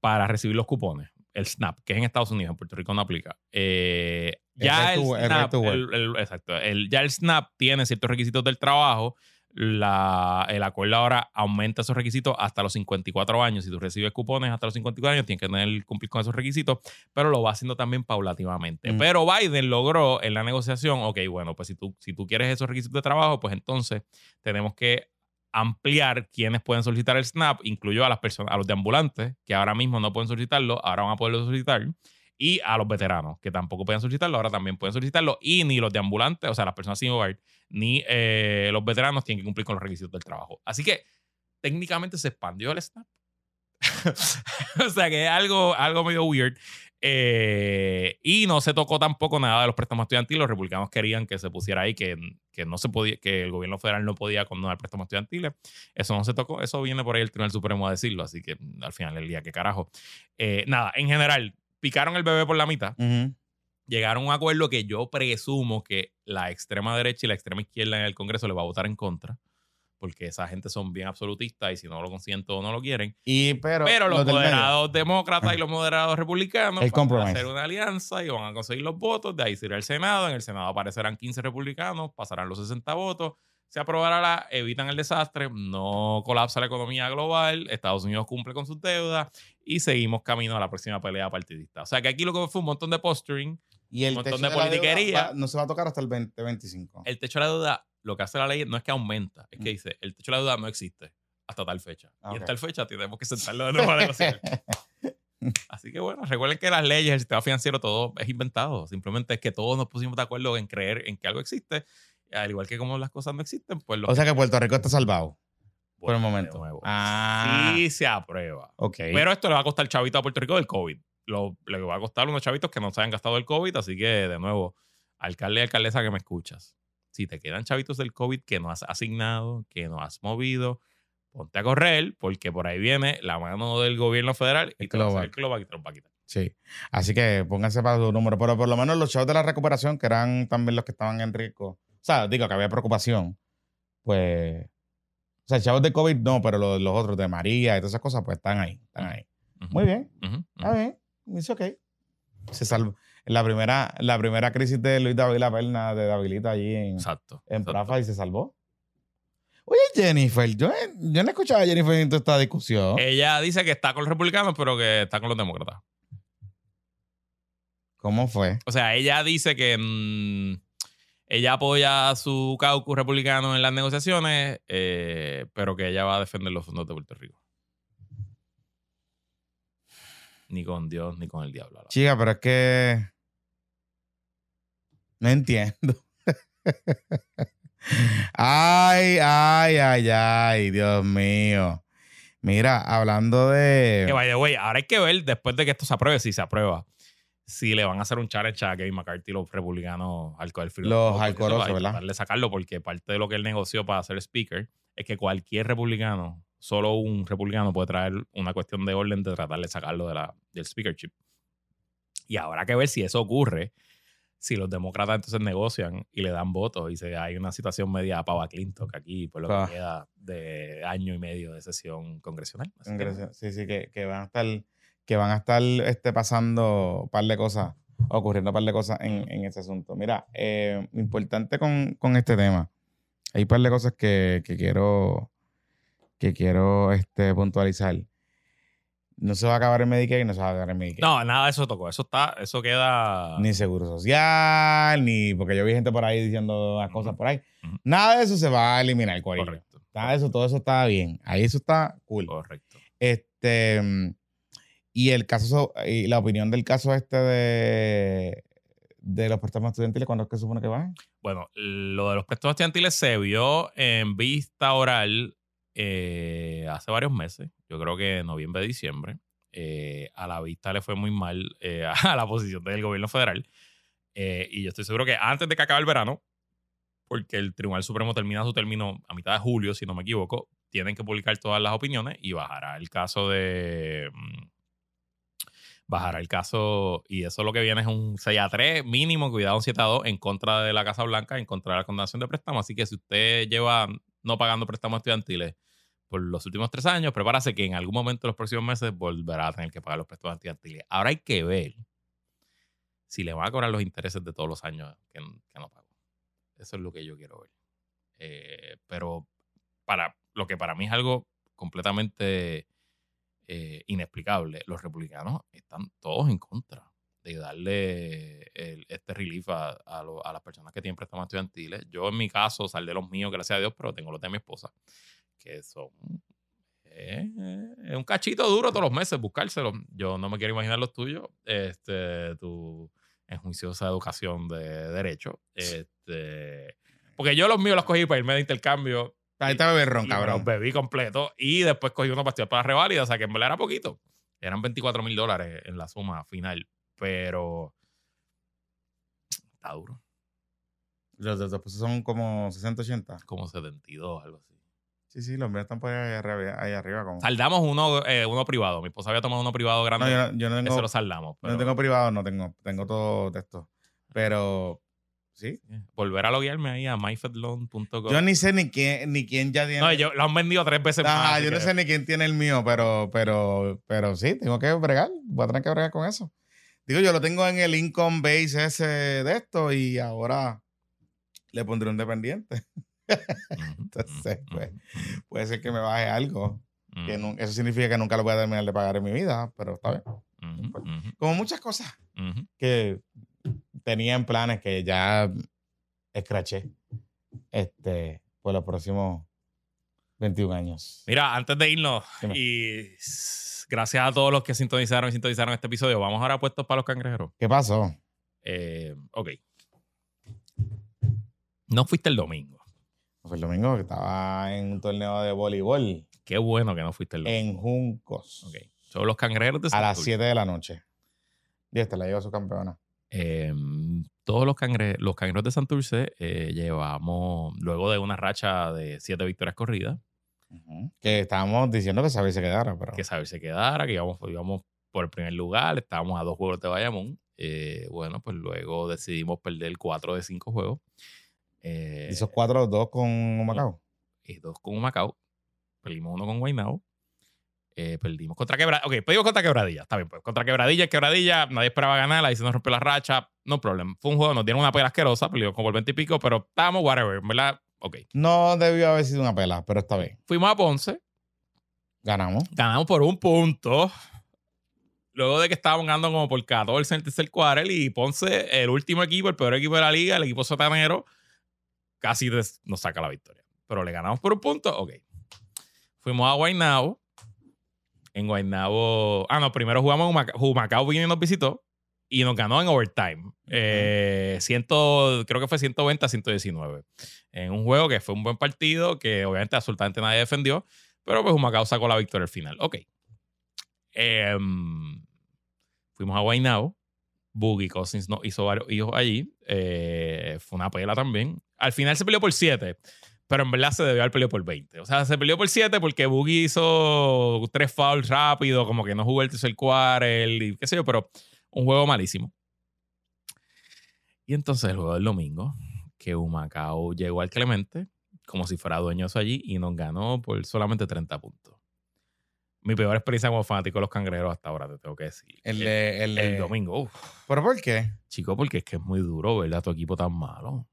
para recibir los cupones. El SNAP, que es en Estados Unidos, en Puerto Rico no aplica. Eh, ya El el, SNAP, el- el- exacto, ya el SNAP tiene ciertos requisitos del trabajo. La, el acuerdo ahora aumenta esos requisitos hasta los 54 años. Si tú recibes cupones hasta los 54 años, tienes que tener, cumplir con esos requisitos, pero lo va haciendo también paulativamente. Mm. Pero Biden logró en la negociación, ok, bueno, pues si tú, si tú quieres esos requisitos de trabajo, pues entonces tenemos que ampliar quienes pueden solicitar el SNAP, incluyó a las personas, a los deambulantes, que ahora mismo no pueden solicitarlo, ahora van a poderlo solicitar, y a los veteranos, que tampoco pueden solicitarlo, ahora también pueden solicitarlo, y ni los deambulantes, o sea, las personas sin hogar, ni eh, los veteranos tienen que cumplir con los requisitos del trabajo. Así que técnicamente se expandió el SNAP. o sea que es algo, algo medio weird. Eh, y no se tocó tampoco nada de los préstamos estudiantiles. Los republicanos querían que se pusiera ahí que, que no se podía, que el gobierno federal no podía condonar préstamos estudiantiles. Eso no se tocó. Eso viene por ahí el Tribunal Supremo a decirlo. Así que al final del día, qué carajo. Eh, nada, en general, picaron el bebé por la mitad. Llegaron a un acuerdo que yo presumo que la extrema derecha y la extrema izquierda en el Congreso le va a votar en contra. porque esa gente son bien absolutistas y si no lo consiguen todo no lo quieren. Y, pero, Pero los moderados demócratas y los moderados republicanos El van a hacer una alianza y van a conseguir los votos. De ahí se irá el Senado. En el Senado aparecerán 15 republicanos, pasarán los 60 votos. Se aprobará la, evitan el desastre, no colapsa la economía global, Estados Unidos cumple con sus deudas y seguimos camino a la próxima pelea partidista. O sea que aquí lo que fue un montón de posturing. Y el un montón de de politiquería. va- no se va a tocar hasta el 2025. El techo de la deuda, lo que hace la ley no es que aumenta, es que Mm. dice, el techo de la deuda no existe hasta tal fecha. Ah, Y ok. tal fecha tenemos que sentarlo de nuevo a negociar. Así que bueno, recuerden que las leyes, el sistema financiero, todo es inventado. Simplemente es que todos nos pusimos de acuerdo en creer en que algo existe. Al igual que como las cosas no existen, pues lo o sea que Puerto Rico está salvado por el momento. Ah, Sí se aprueba. ok. Pero esto le va a costar chavito a Puerto Rico del COVID. Lo, le va a costar unos chavitos que no se hayan gastado el COVID. Así que, de nuevo, alcalde y alcaldesa que me escuchas. Si te quedan chavitos del COVID que no has asignado, que no has movido, ponte a correr porque por ahí viene la mano del gobierno federal y El te va a el y te lo va a quitar. Sí. Así que pónganse para su número. Pero por lo menos los chavos de la recuperación, que eran también los que estaban en riesgo. O sea, digo que había preocupación. Pues. O sea, chavos de COVID no, pero los, los otros de María y todas esas cosas, pues están ahí. Están ahí. Muy bien. Está bien. Dice ok. Se salvó. La primera, la primera crisis de Luis David La Perna de Davilita allí en, Exacto. en exacto. Prafa y se salvó. Oye, Jennifer, yo, yo no escuchaba a Jennifer en toda esta discusión. Ella dice que está con los republicanos, pero que está con los demócratas. ¿Cómo fue? O sea, ella dice que mm, ella apoya a su caucus republicano en las negociaciones, eh, pero que ella va a defender los fondos de Puerto Rico. Ni con Dios ni con el diablo. Chica, pero es que. No entiendo. ay, ay, ay, ay, Dios mío. Mira, hablando Que de. by the way, ahora hay que ver después de que esto se apruebe, si se aprueba, si le van a hacer un challenge a Kevin McCarthy los republicanos al cover free. Los que ¿verdad? de sacarlo porque parte de lo que él negoció para ser speaker es que cualquier republicano, solo un republicano puede traer una cuestión de orden de tratar de sacarlo de la, del speakership. Y habrá que ver si eso ocurre, si los demócratas entonces negocian y le dan votos y se, hay una situación media pava Clinton que aquí por lo Ah. que queda de año y medio de sesión congresional. Sí, sí, que, que van a estar, que van a estar este, pasando un par de cosas, ocurriendo un par de cosas en, en ese asunto. Mira, eh, importante con, con este tema. Hay un par de cosas que, que quiero, que quiero este, puntualizar. No se va a acabar el Medicare y no se va a acabar el Medicare. No, nada de eso tocó. Eso está, eso queda. Ni seguro social, ni porque yo vi gente por ahí diciendo las cosas Ujú. por ahí. Ujú. Nada de eso se va a eliminar, correcto. Nada de eso, todo eso está bien. Ahí eso está cool. Correcto. Este, y el caso, so- y la opinión del caso este de, de los préstamos estudiantiles, ¿cuándo es que supone que van? Bueno, lo de los préstamos estudiantiles se vio en vista oral eh, hace varios meses. Yo creo que noviembre, diciembre. Eh, a la vista le fue muy mal eh, a la posición del gobierno federal. Eh, y yo estoy seguro que antes de que acabe el verano, porque el Tribunal Supremo termina su término a mitad de julio, si no me equivoco, tienen que publicar todas las opiniones y bajará el caso de. Bajará el caso y eso lo que viene es un 6 a 3 mínimo, cuidado un 7 a 2 en contra de la Casa Blanca, en contra de la condenación de préstamos. Así que si usted lleva no pagando préstamos estudiantiles por los últimos tres años, prepárase que en algún momento de los próximos meses volverá a tener que pagar los préstamos estudiantiles. Ahora hay que ver si le van a cobrar los intereses de todos los años que, que no pagó. Eso es lo que yo quiero ver. Eh, pero para lo que para mí es algo completamente eh, inexplicable, los republicanos están todos en contra de darle el- este relief a, a lo- a las personas que tienen préstamos estudiantiles. Yo en mi caso saldé los míos, gracias a Dios, pero tengo los de mi esposa, que son... eh, un cachito duro todos los meses buscárselos. Yo no me quiero imaginar los tuyos. Este, tu enjuiciosa educación de derecho. Este, porque yo los míos los cogí para irme de intercambio Ahí está beberrón, y me los cabrón. bebí completo y después cogí unos pastillas para la reválida, o sea que en verdad era poquito. Eran 24 mil dólares en la suma final, pero está duro, Los de esposa son como 60, 80. como 72, algo así. Sí, sí, los míos están por ahí arriba. Ahí arriba como... Saldamos uno, eh, uno privado. Mi esposa había tomado uno privado No, grande. yo no, yo no ese tengo, lo saldamos. no tengo privado, no tengo. Tengo todo de esto. Pero Sí. Volver a loguearme ahí a myfedloan.com. Yo ni sé ni quién, ni quién ya tiene. No, yo, lo han vendido tres veces más. Ajá, así yo no sé ni quién tiene el mío, pero, pero, pero sí, tengo que bregar. Voy a tener que bregar con eso. Digo, yo lo tengo en el income base ese de esto y ahora le pondré un dependiente. Entonces, pues, Puede ser que me baje algo. Que nun- eso significa que nunca lo voy a terminar de pagar en mi vida, pero está bien. ujú, Como muchas cosas que tenía en planes que ya escraché este, por los próximos 21 años. Mira, antes de irnos, Dime. y gracias a todos los que sintonizaron y sintonizaron este episodio, vamos ahora a puestos para los cangrejeros. ¿Qué pasó? Eh, ok. No fuiste el domingo. Fue el domingo que estaba en un torneo de voleibol Qué bueno que no fuiste el domingo. en Juncos Ok. Son los cangrejeros de a las Santurce. 7 de la noche. Y esta la llevó su campeona. Eh, todos los, cangre los cangrejeros de Santurce eh, llevamos, luego de una racha de siete victorias corridas, Que estábamos diciendo que sabía se quedara, pero que saber se quedara, que íbamos, íbamos por el primer lugar, estábamos a dos juegos de Bayamón. Eh, bueno, pues luego decidimos perder cuatro de cinco juegos. Eh, hizo 4-2 con Macao. y dos con Macao. Perdimos uno con Guaynabo. Eh, perdimos contra Quebradilla. Ok, perdimos contra Quebradilla. Está bien, pues. Contra Quebradilla, Quebradilla. Nadie esperaba ganar. Ahí se nos rompió la racha. No problema. Fue un juego, nos dieron una pela asquerosa. Perdimos como por 20 y pico, pero estábamos, whatever. ¿Verdad? Ok. No debió haber sido una pela, pero está bien. Fuimos a Ponce. Ganamos. Ganamos por un punto. Luego de que estábamos ganando como por 14 en el tercer y Ponce, el último equipo, el peor equipo de la liga, el equipo sotanero, casi nos saca la victoria. Pero le ganamos por un punto, ok. Fuimos a Guaynabo. En Guaynabo... Ah, no, primero jugamos en Humacao. Vino y nos visitó y nos ganó en overtime. Eh, ciento, creo que fue 120 a 119. En un juego que fue un buen partido, que obviamente absolutamente nadie defendió, pero pues Humacao sacó la victoria al final. Ok. Em, fuimos a Guaynabo. Boogie Cousins no, hizo varios hijos allí. Eh, fue una pela también. Al final se peleó por 7, pero en verdad se debió haber peleado por 20. O sea, se peleó por 7 porque Boogie hizo tres fouls rápido, como que no jugó el tercer quarter y qué sé yo, pero un juego malísimo. Y entonces el juego del domingo, que Humacao llegó al Clemente como si fuera dueño de eso allí y nos ganó por solamente 30 puntos. Mi peor experiencia como fanático de los cangrejeros hasta ahora, te tengo que decir. El, domingo, uf. ¿Pero por qué? Chico, porque es que es muy duro, ¿verdad? Tu equipo tan malo.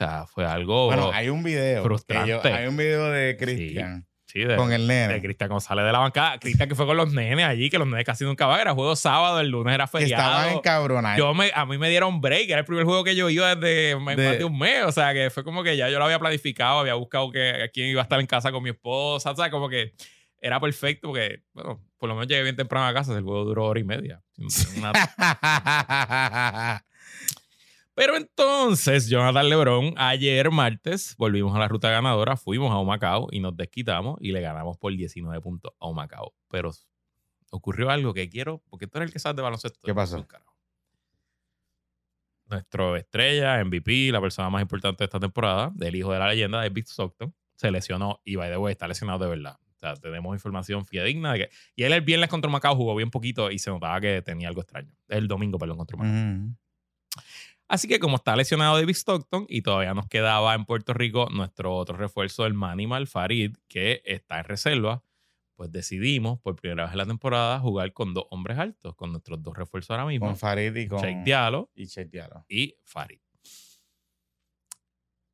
O sea, fue algo. Bueno, hay un video. frustrante. yo- hay un video de Cristian sí, de, con el de nene. Cristian González de la bancada. Cristian que fue con los nenes allí, que los nenes casi nunca van. Era juego sábado, el lunes era que estaban feriado. encabronados. Yo me, a mí me dieron break, era el primer juego que yo iba desde más De- de un mes. O sea, que fue como que ya yo lo había planificado, había buscado que, quién iba a estar en casa con mi esposa. O sea, como que era perfecto porque, bueno, por lo menos llegué bien temprano a casa. El juego duró hora y media. Una Pero entonces, Jonathan Lebron, ayer martes, volvimos a la ruta ganadora, fuimos a Humacao y nos desquitamos y le ganamos por 19 puntos a Humacao. Pero ocurrió algo que quiero, porque tú eres el que sabes de baloncesto. ¿Qué pasó? Nuestro estrella, MVP, la persona más importante de esta temporada, del hijo de la leyenda, David Stockton, se lesionó y, by the way, está lesionado de verdad. O sea, tenemos información fidedigna de que... Y él el viernes contra Humacao jugó bien poquito y se notaba que tenía algo extraño. El domingo, perdón, contra Humacao. Ujú. Así que como está lesionado David Stockton y todavía nos quedaba en Puerto Rico nuestro otro refuerzo, el Manimal Farid, que está en reserva, pues decidimos por primera vez en la temporada jugar con dos hombres altos, con nuestros dos refuerzos ahora mismo, Con Farid y con. Sheikh Diallo Y Sheikh Diallo. y Farid.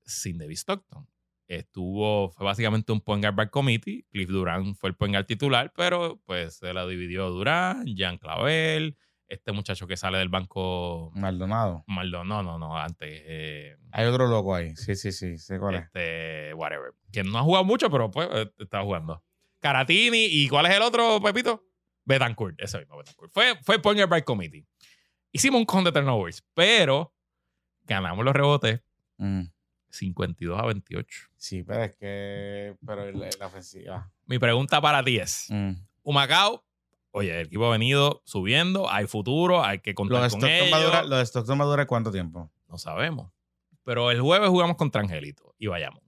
Sin David Stockton. Estuvo, fue básicamente un point guard by committee. Cliff Durán fue el point guard titular, pero pues se la dividió Durán, Jean Clavel, este muchacho que sale del banco Maldonado. Maldonado, no, no, no, antes. eh, Hay otro loco ahí. Sí, sí, sí. Sé cuál es. este, whatever. Que no ha jugado mucho, pero pues eh, estaba jugando. Caratini, ¿y cuál es el otro, Pepito? Betancourt, ese mismo Betancourt. Fue, fue point guard by committee. Hicimos un con de turnovers, pero ganamos los rebotes Mm. 52 a 28. Sí, pero es que. Pero la, la ofensiva. Mi pregunta para ti es: Mm. Humacao, oye, el equipo ha venido subiendo, hay futuro, hay que contar con ellos. durar- lo de Stockton va a durar cuánto tiempo? No sabemos. Pero el jueves jugamos contra Angelito y vayamos.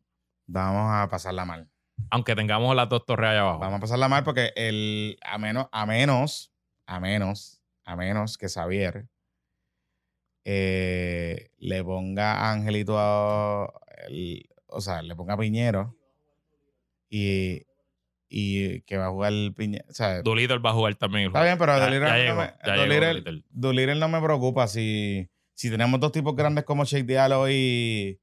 Vamos a pasarla mal. Aunque tengamos las dos torres allá abajo. Vamos a pasarla mal porque el. A menos, a menos, a menos, a menos que Xavier eh, le ponga a Angelito a, el- o sea, le ponga a Piñero y, y que va a jugar Piñero. O sea, Doolittle va a jugar también el está bien, pero Ya- Doolittle ya no me- ya llegó Doolittle- Doolittle. Doolittle no me preocupa si, si tenemos dos tipos grandes como Shake Diallo y,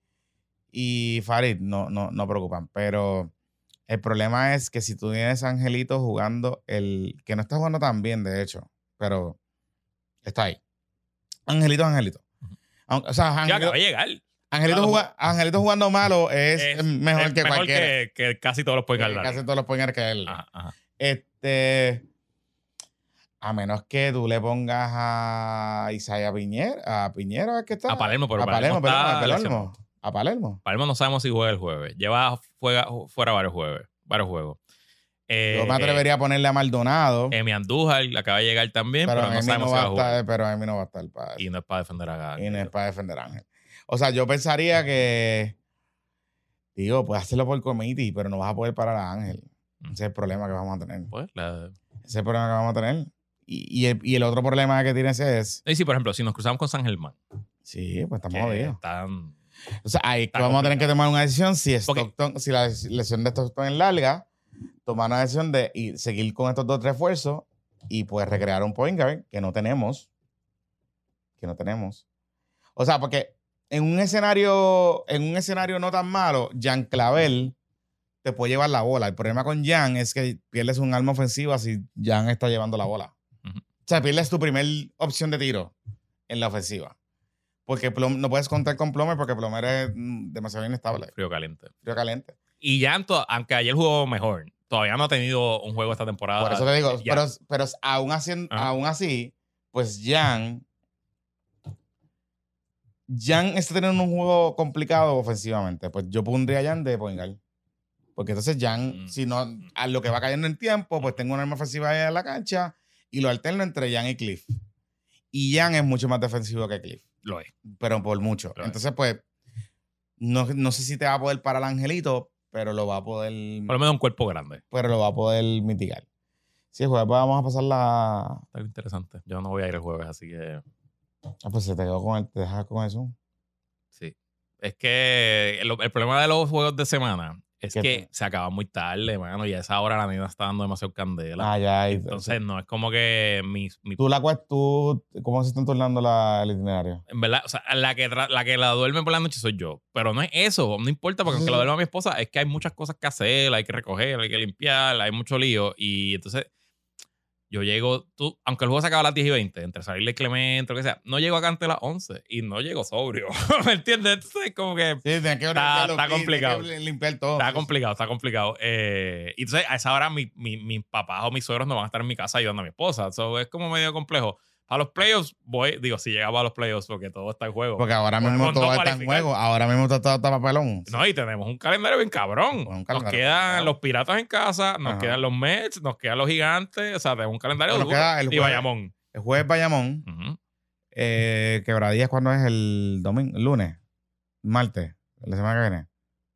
y Farid, no, no, no preocupan. Pero el problema es que si tú tienes a Angelito jugando, el que no está jugando tan bien, de hecho, pero está ahí. Angelito Angelito. O sea, Ya Angelito, acaba de llegar. Angelito, Claro. juga- Angelito jugando malo es, Es- mejor es que cualquiera. que, que casi todos los pueden ganar. casi todos los points que él. Ajá, ajá. Este. A menos que tú le pongas a Isaiah Piñera, a Piñera, ¿es que está? A Palermo, pero a Palermo, Palermo Palermo, a Palermo. A Palermo. Palermo no sabemos si juega el jueves. Lleva fuera, fuera varios jueves, varios juegos. Eh, Yo me atrevería a ponerle a Maldonado, Emi Andújar acaba de llegar también, pero, pero, no sabemos no si va va a jugar. estar, pero Emi no va a estar para Y no es para defender a y no es para defender a Ángel. O sea, yo pensaría que, digo, puedes hacerlo por committee, pero no vas a poder parar a Ángel. Ese es el problema que vamos a tener. Pues, la- Ese es el problema que vamos a tener. Y, y el, y el otro problema que tienes es, Y sí, por ejemplo, si nos cruzamos con San Germán, sí, pues estamos jodidos. están O sea, ahí vamos a tener que tomar una decisión si, Stockton, si la lesión de Stockton es larga, tomar una decisión de y seguir con estos dos refuerzos y pues recrear un point guard que no tenemos. Que no tenemos. O sea, porque en un escenario, en un escenario no tan malo, Jan Clavel te puede llevar la bola. El problema con Jan es que pierdes un arma ofensiva si Jan está llevando la bola. O sea, pierdes tu primer opción de tiro en la ofensiva. Porque Plum- no puedes contar con Plomer porque Plomer es mm, demasiado inestable. frío caliente. Frío caliente. Y Jan, aunque ayer jugó mejor, todavía no ha tenido un juego esta temporada. Por eso te digo, pero, pero aún, así, aún así, pues Jan. Jan está teniendo un juego complicado ofensivamente. Pues yo pondría a Jan de point guard. Porque entonces Jan, Mm. si no, a lo que va cayendo en tiempo, pues tengo una arma ofensiva ahí en la cancha y lo alterno entre Jan y Cliff. Y Jan es mucho más defensivo que Cliff, Lo es. pero por mucho. Lo es. Entonces, pues, no, no sé si te va a poder parar el angelito, pero lo va a poder Por lo menos un cuerpo grande. pero lo va a poder mitigar. Sí, jueves pues vamos a pasar la. Está interesante. Yo no voy a ir el jueves, así que Ah, pues se te quedó con el, te dejas con eso. sí. Es que el, el problema de los juegos de semana es ¿Qué que fue? se acaba muy tarde, mano, y a esa hora la nena está dando demasiado candela. Ah, ya. y- Entonces, no es como que mi, mi- tú la cuesta, tú, ¿cómo se está tornando la, el itinerario? En verdad, o sea, la que, la que la duerme por la noche soy yo. Pero no es eso, no importa, porque aunque la duerma mi esposa, es que hay muchas cosas que hacer, hay que recoger, hay que limpiar, hay mucho lío. Y entonces, yo llego, tú, aunque el juego se acaba a las 10 y 20, entre salirle Clemente, lo que sea, no llego acá antes a las 11 y no llego sobrio. ¿Me entiendes? Entonces, es como que Sí, tienes que Está- está pies, complicado. que limpiar todo. está complicado, está complicado. Eh, y entonces, a esa hora, mi- mi- mis papás o mis suegros no van a estar en mi casa ayudando a mi esposa. Eso es como medio complejo. A los playoffs, voy, digo, si llegaba a los playoffs, porque todo está en juego. Porque ahora mismo todo no está en juego. Ahora mismo todo está, está papelón. No, y tenemos un calendario bien cabrón. Un nos calendario quedan los piratas en casa, nos Ajá. quedan los Mets, nos quedan los gigantes. O sea, tenemos un calendario queda el y. Bayamón. El jueves Bayamón. Ujú. Eh, Quebradillas, ¿cuándo es? El domingo, lunes, martes, la semana que viene.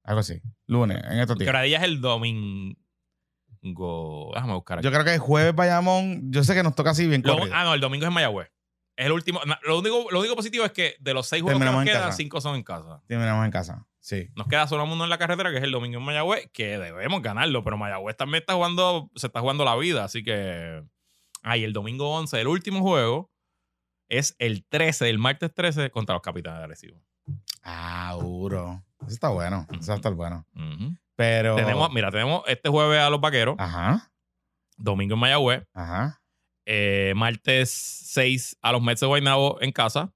Algo así. Lunes, en estos días. Quebradilla es el domingo. Déjame buscar aquí. Yo creo que el jueves Bayamón, yo sé que nos toca así bien Lo- ah, no, el domingo es Mayagüez. Es el último. Lo único, lo único positivo es que de los seis juegos que nos quedan, cinco son en casa. Terminamos en casa. Sí. Nos queda solo uno en la carretera, que es el domingo en Mayagüez, que debemos ganarlo, pero Mayagüez también está jugando, se está jugando la vida, así que. Ah, y el domingo 11, el último juego, es el 13, el martes 13, contra los capitanes de Arecibo. Ah, duro. Eso está bueno. Eso va a estar bueno. Ujú. Pero. Tenemos, mira, tenemos este jueves a los vaqueros, Ajá. domingo en Mayagüez, Ajá. eh, martes 6 a los Mets de Guaynabo en casa,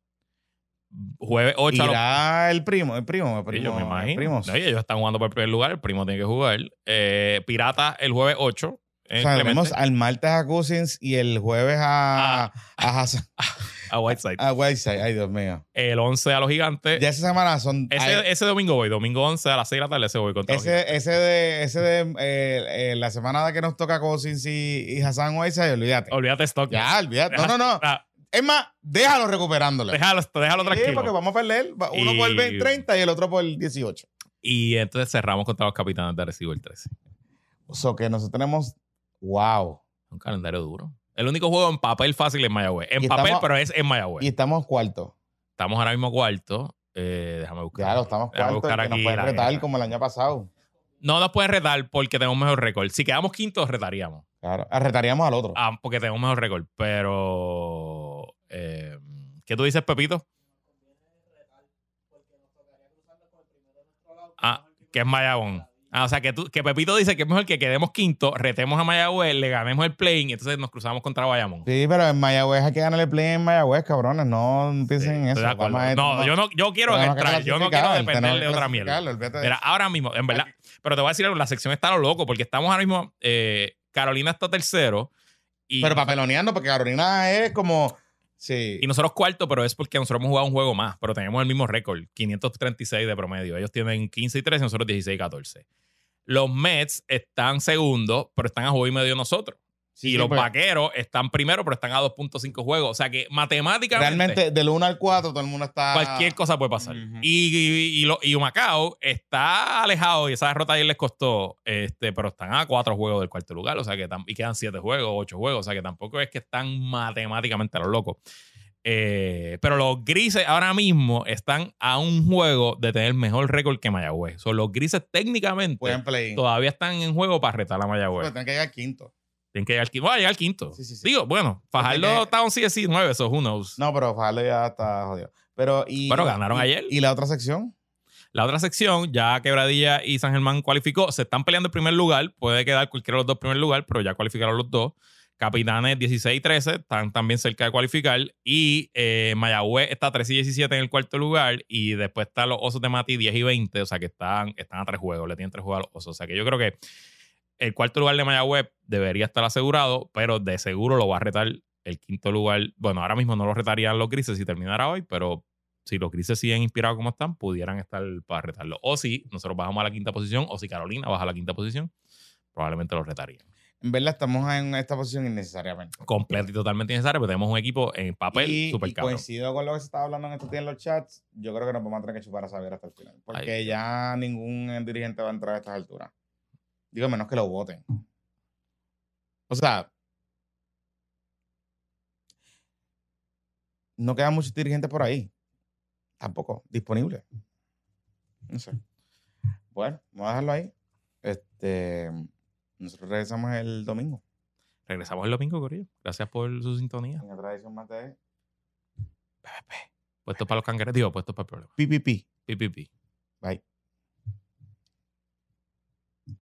jueves 8 a los Irá el primo, el primo, el Sí, primo. yo me el imagino. primos. No, ellos están jugando por el primer lugar, el primo tiene que jugar. Eh, Pirata el jueves 8. O sea, tenemos al martes a Cousins y el jueves a, Ah. a, Hassan- a Whiteside. a Whiteside. Ay, Dios mío. El 11 a los gigantes. Ya esa semana son. ese, ese domingo voy, domingo 11 a las 6 de la tarde ese voy contra los ese, ese de, ese de eh, eh, la semana que nos toca Cousins y, y Hassan Whiteside, olvídate. Olvídate Stock. Ya, olvídate. No, no, no. Ah, Es más, déjalo recuperándolo. déjalo, déjalo Sí, tranquilo. porque vamos a perder. Uno Y- por el 20, 30 y el otro por el 18. Y entonces cerramos contra los capitanes de Arecibo el 13. O sea, que nosotros tenemos. ¡Wow! Un calendario duro. El único juego en papel fácil es Mayagüez. En Y papel, estamos- pero es en Mayagüez. Y estamos cuartos. estamos ahora mismo cuarto. Eh, déjame buscar. Lo estamos cuarto. buscar que nos pueden retar como el año pasado. No nos pueden retar porque tenemos mejor récord. Si quedamos quintos, retaríamos. Claro. Ah, Retaríamos al otro. Ah, porque tenemos mejor récord. Pero. eh, ¿Qué tú dices, Pepito? Ah, que es Mayagüez. Ah, o sea, que, tú, que Pepito dice que es mejor que quedemos quinto, retemos a Mayagüez, le ganemos el play y entonces nos cruzamos contra Bayamón. Sí, pero en Mayagüez hay que ganar el play en Mayagüez, cabrones. No piensen en eso. Vamos a- No, yo no, yo quiero tenemos que entrar, yo no quiero clasificar, depender tenemos de que otra mierda. clasificarlo, olvídate de Mira, eso. ahora mismo, en verdad, pero te voy a decir algo, la sección está a lo loco, porque estamos ahora mismo, eh, Carolina está tercero y, Pero papeloneando, porque Carolina es como. Y nosotros cuarto, pero es porque nosotros hemos jugado un juego más, pero tenemos el mismo récord, 536 de promedio. Ellos tienen 15 y 13 y nosotros 16 y 14. Los Mets están segundos, pero están a juego y medio nosotros. Sí, los pues, vaqueros están primero, pero están a 2.5 juegos. O sea que matemáticamente Realmente, del 1 al 4, todo el mundo está. cualquier cosa puede pasar. Y, y, y, lo- y Humacao está alejado y esa derrota ayer les costó, este, pero están a cuatro juegos del cuarto lugar. O sea que y quedan siete juegos, ocho juegos. O sea que tampoco es que están matemáticamente a los locos. Eh, pero los grises ahora mismo están a un juego de tener mejor récord que Mayagüez. Son los grises técnicamente todavía están en juego para retar a Mayagüez. Pero tienen que llegar quinto. Tienen que llegar al quinto. Va a llegar al quinto. Sí, sí, sí. Digo, bueno, Fajardo está a un CSI 9, eso who knows. No, pero Fajardo ya está jodido. Pero, y, Pero ganaron y- ayer. ¿Y la otra sección? La otra sección, ya Quebradilla y San Germán cualificó, se están peleando el primer lugar, puede quedar cualquiera de los dos primer lugar, pero ya cualificaron los dos. Capitanes 16 y 13 están también cerca de cualificar. Y eh, Mayagüez está 13 y 17 en el cuarto lugar. Y después están los Osos de Mati 10 y 20. O sea que están, están a tres juegos, le tienen tres juegos a los Osos. O sea que yo creo que el cuarto lugar de Mayagüez debería estar asegurado, pero de seguro lo va a retar el quinto lugar. Bueno, ahora mismo no lo retarían los grises si terminara hoy, pero si los grises siguen inspirados como están, pudieran estar para retarlo. O si nosotros bajamos a la quinta posición, o si Carolina baja a la quinta posición, probablemente los retarían. En verdad, estamos en esta posición innecesariamente. Completo y totalmente innecesario, pero tenemos un equipo en papel súper y cabrón. coincido con lo que se estaba hablando en estos días en los chats. Yo creo que nos vamos a tener que chupar a saber hasta el final. Porque ya ningún dirigente va a entrar a estas alturas. Digo, menos que lo voten. O sea, no quedan muchos dirigentes por ahí. Tampoco disponibles. No sé. Bueno, vamos a dejarlo ahí. Este, nosotros regresamos el domingo. Regresamos el domingo, Corillo. Gracias por su sintonía. En otra edición más de Puestos para los cangrejos, digo, puestos para el problema. PPP. PPP. Bye.